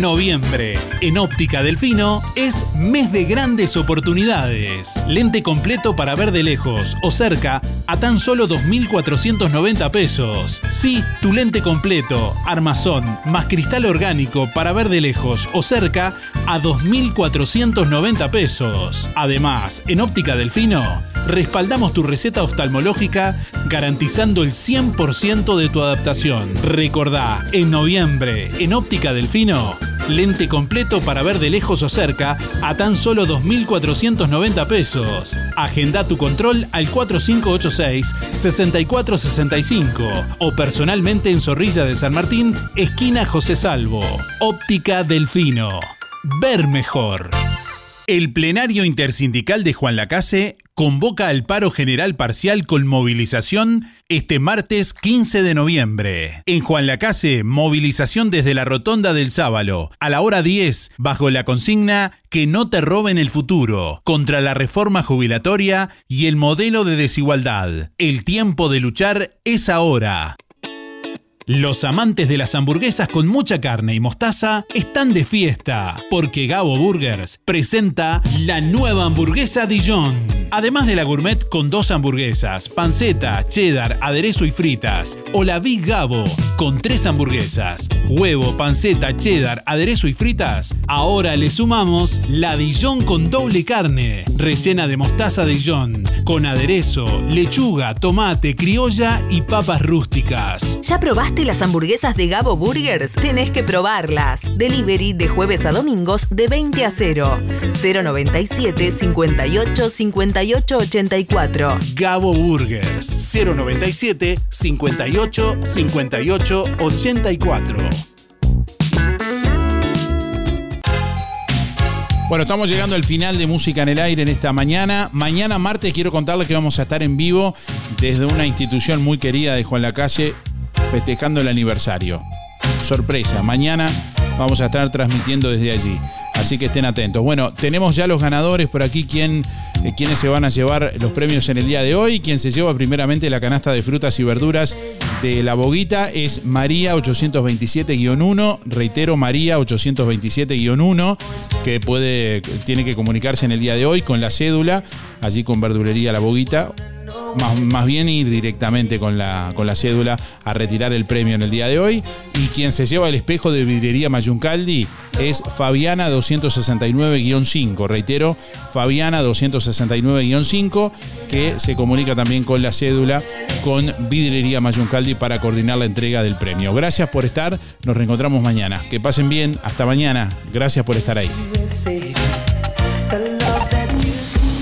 Noviembre, en Óptica Delfino, es mes de grandes oportunidades. Lente completo para ver de lejos o cerca a tan solo 2.490 pesos. Sí, tu lente completo, armazón, más cristal orgánico para ver de lejos o cerca a 2.490 pesos. Además, en Óptica Delfino, respaldamos tu receta oftalmológica garantizando el 100% de tu adaptación. Recordá, en noviembre, en Óptica Delfino, lente completo para ver de lejos o cerca a tan solo 2.490 pesos. Agenda tu control al 4586-6465 o personalmente en Zorrilla de San Martín, esquina José Salvo. Óptica Delfino. Ver mejor. El plenario intersindical de Juan Lacase convoca al paro general parcial con movilización este martes 15 de noviembre. En Juan Lacase, movilización desde la Rotonda del Sábalo a la hora 10 bajo la consigna Que no te roben el futuro, contra la reforma jubilatoria y el modelo de desigualdad. El tiempo de luchar es ahora. Los amantes de las hamburguesas con mucha carne y mostaza están de fiesta, porque Gabo Burgers presenta la nueva hamburguesa Dijon. Además de la gourmet con dos hamburguesas, panceta, cheddar, aderezo y fritas, o la Big Gabo con tres hamburguesas, huevo, panceta, cheddar, aderezo y fritas, ahora le sumamos la Dijon con doble carne, rellena de mostaza Dijon, con aderezo, lechuga, tomate, criolla y papas rústicas. ¿Ya probaste las hamburguesas de Gabo Burgers? Tenés que probarlas. Delivery de jueves a domingos de 20 a 0. 097 58 58 84. Gabo Burgers 097 58 58 84. Bueno, estamos llegando al final de Música en el Aire en esta mañana. Mañana martes quiero contarles que vamos a estar en vivo desde una institución muy querida de Juan Lacalle festejando el aniversario. Sorpresa, mañana vamos a estar transmitiendo desde allí. Así que estén atentos. Bueno, tenemos ya los ganadores por aquí, quién, eh, quienes se van a llevar los premios en el día de hoy. Quien se lleva primeramente la canasta de frutas y verduras de la boguita es María 827-1. Reitero, María 827-1, que puede, tiene que comunicarse en el día de hoy con la cédula, allí con verdulería La Boguita más, más bien ir directamente con la, con la cédula a retirar el premio en el día de hoy. Y quien se lleva el espejo de vidrería Mayuncaldi es Fabiana 269-5. Reitero, Fabiana 269-5, que se comunica también con la cédula con vidrería Mayuncaldi para coordinar la entrega del premio. Gracias por estar, nos reencontramos mañana. Que pasen bien, hasta mañana. Gracias por estar ahí.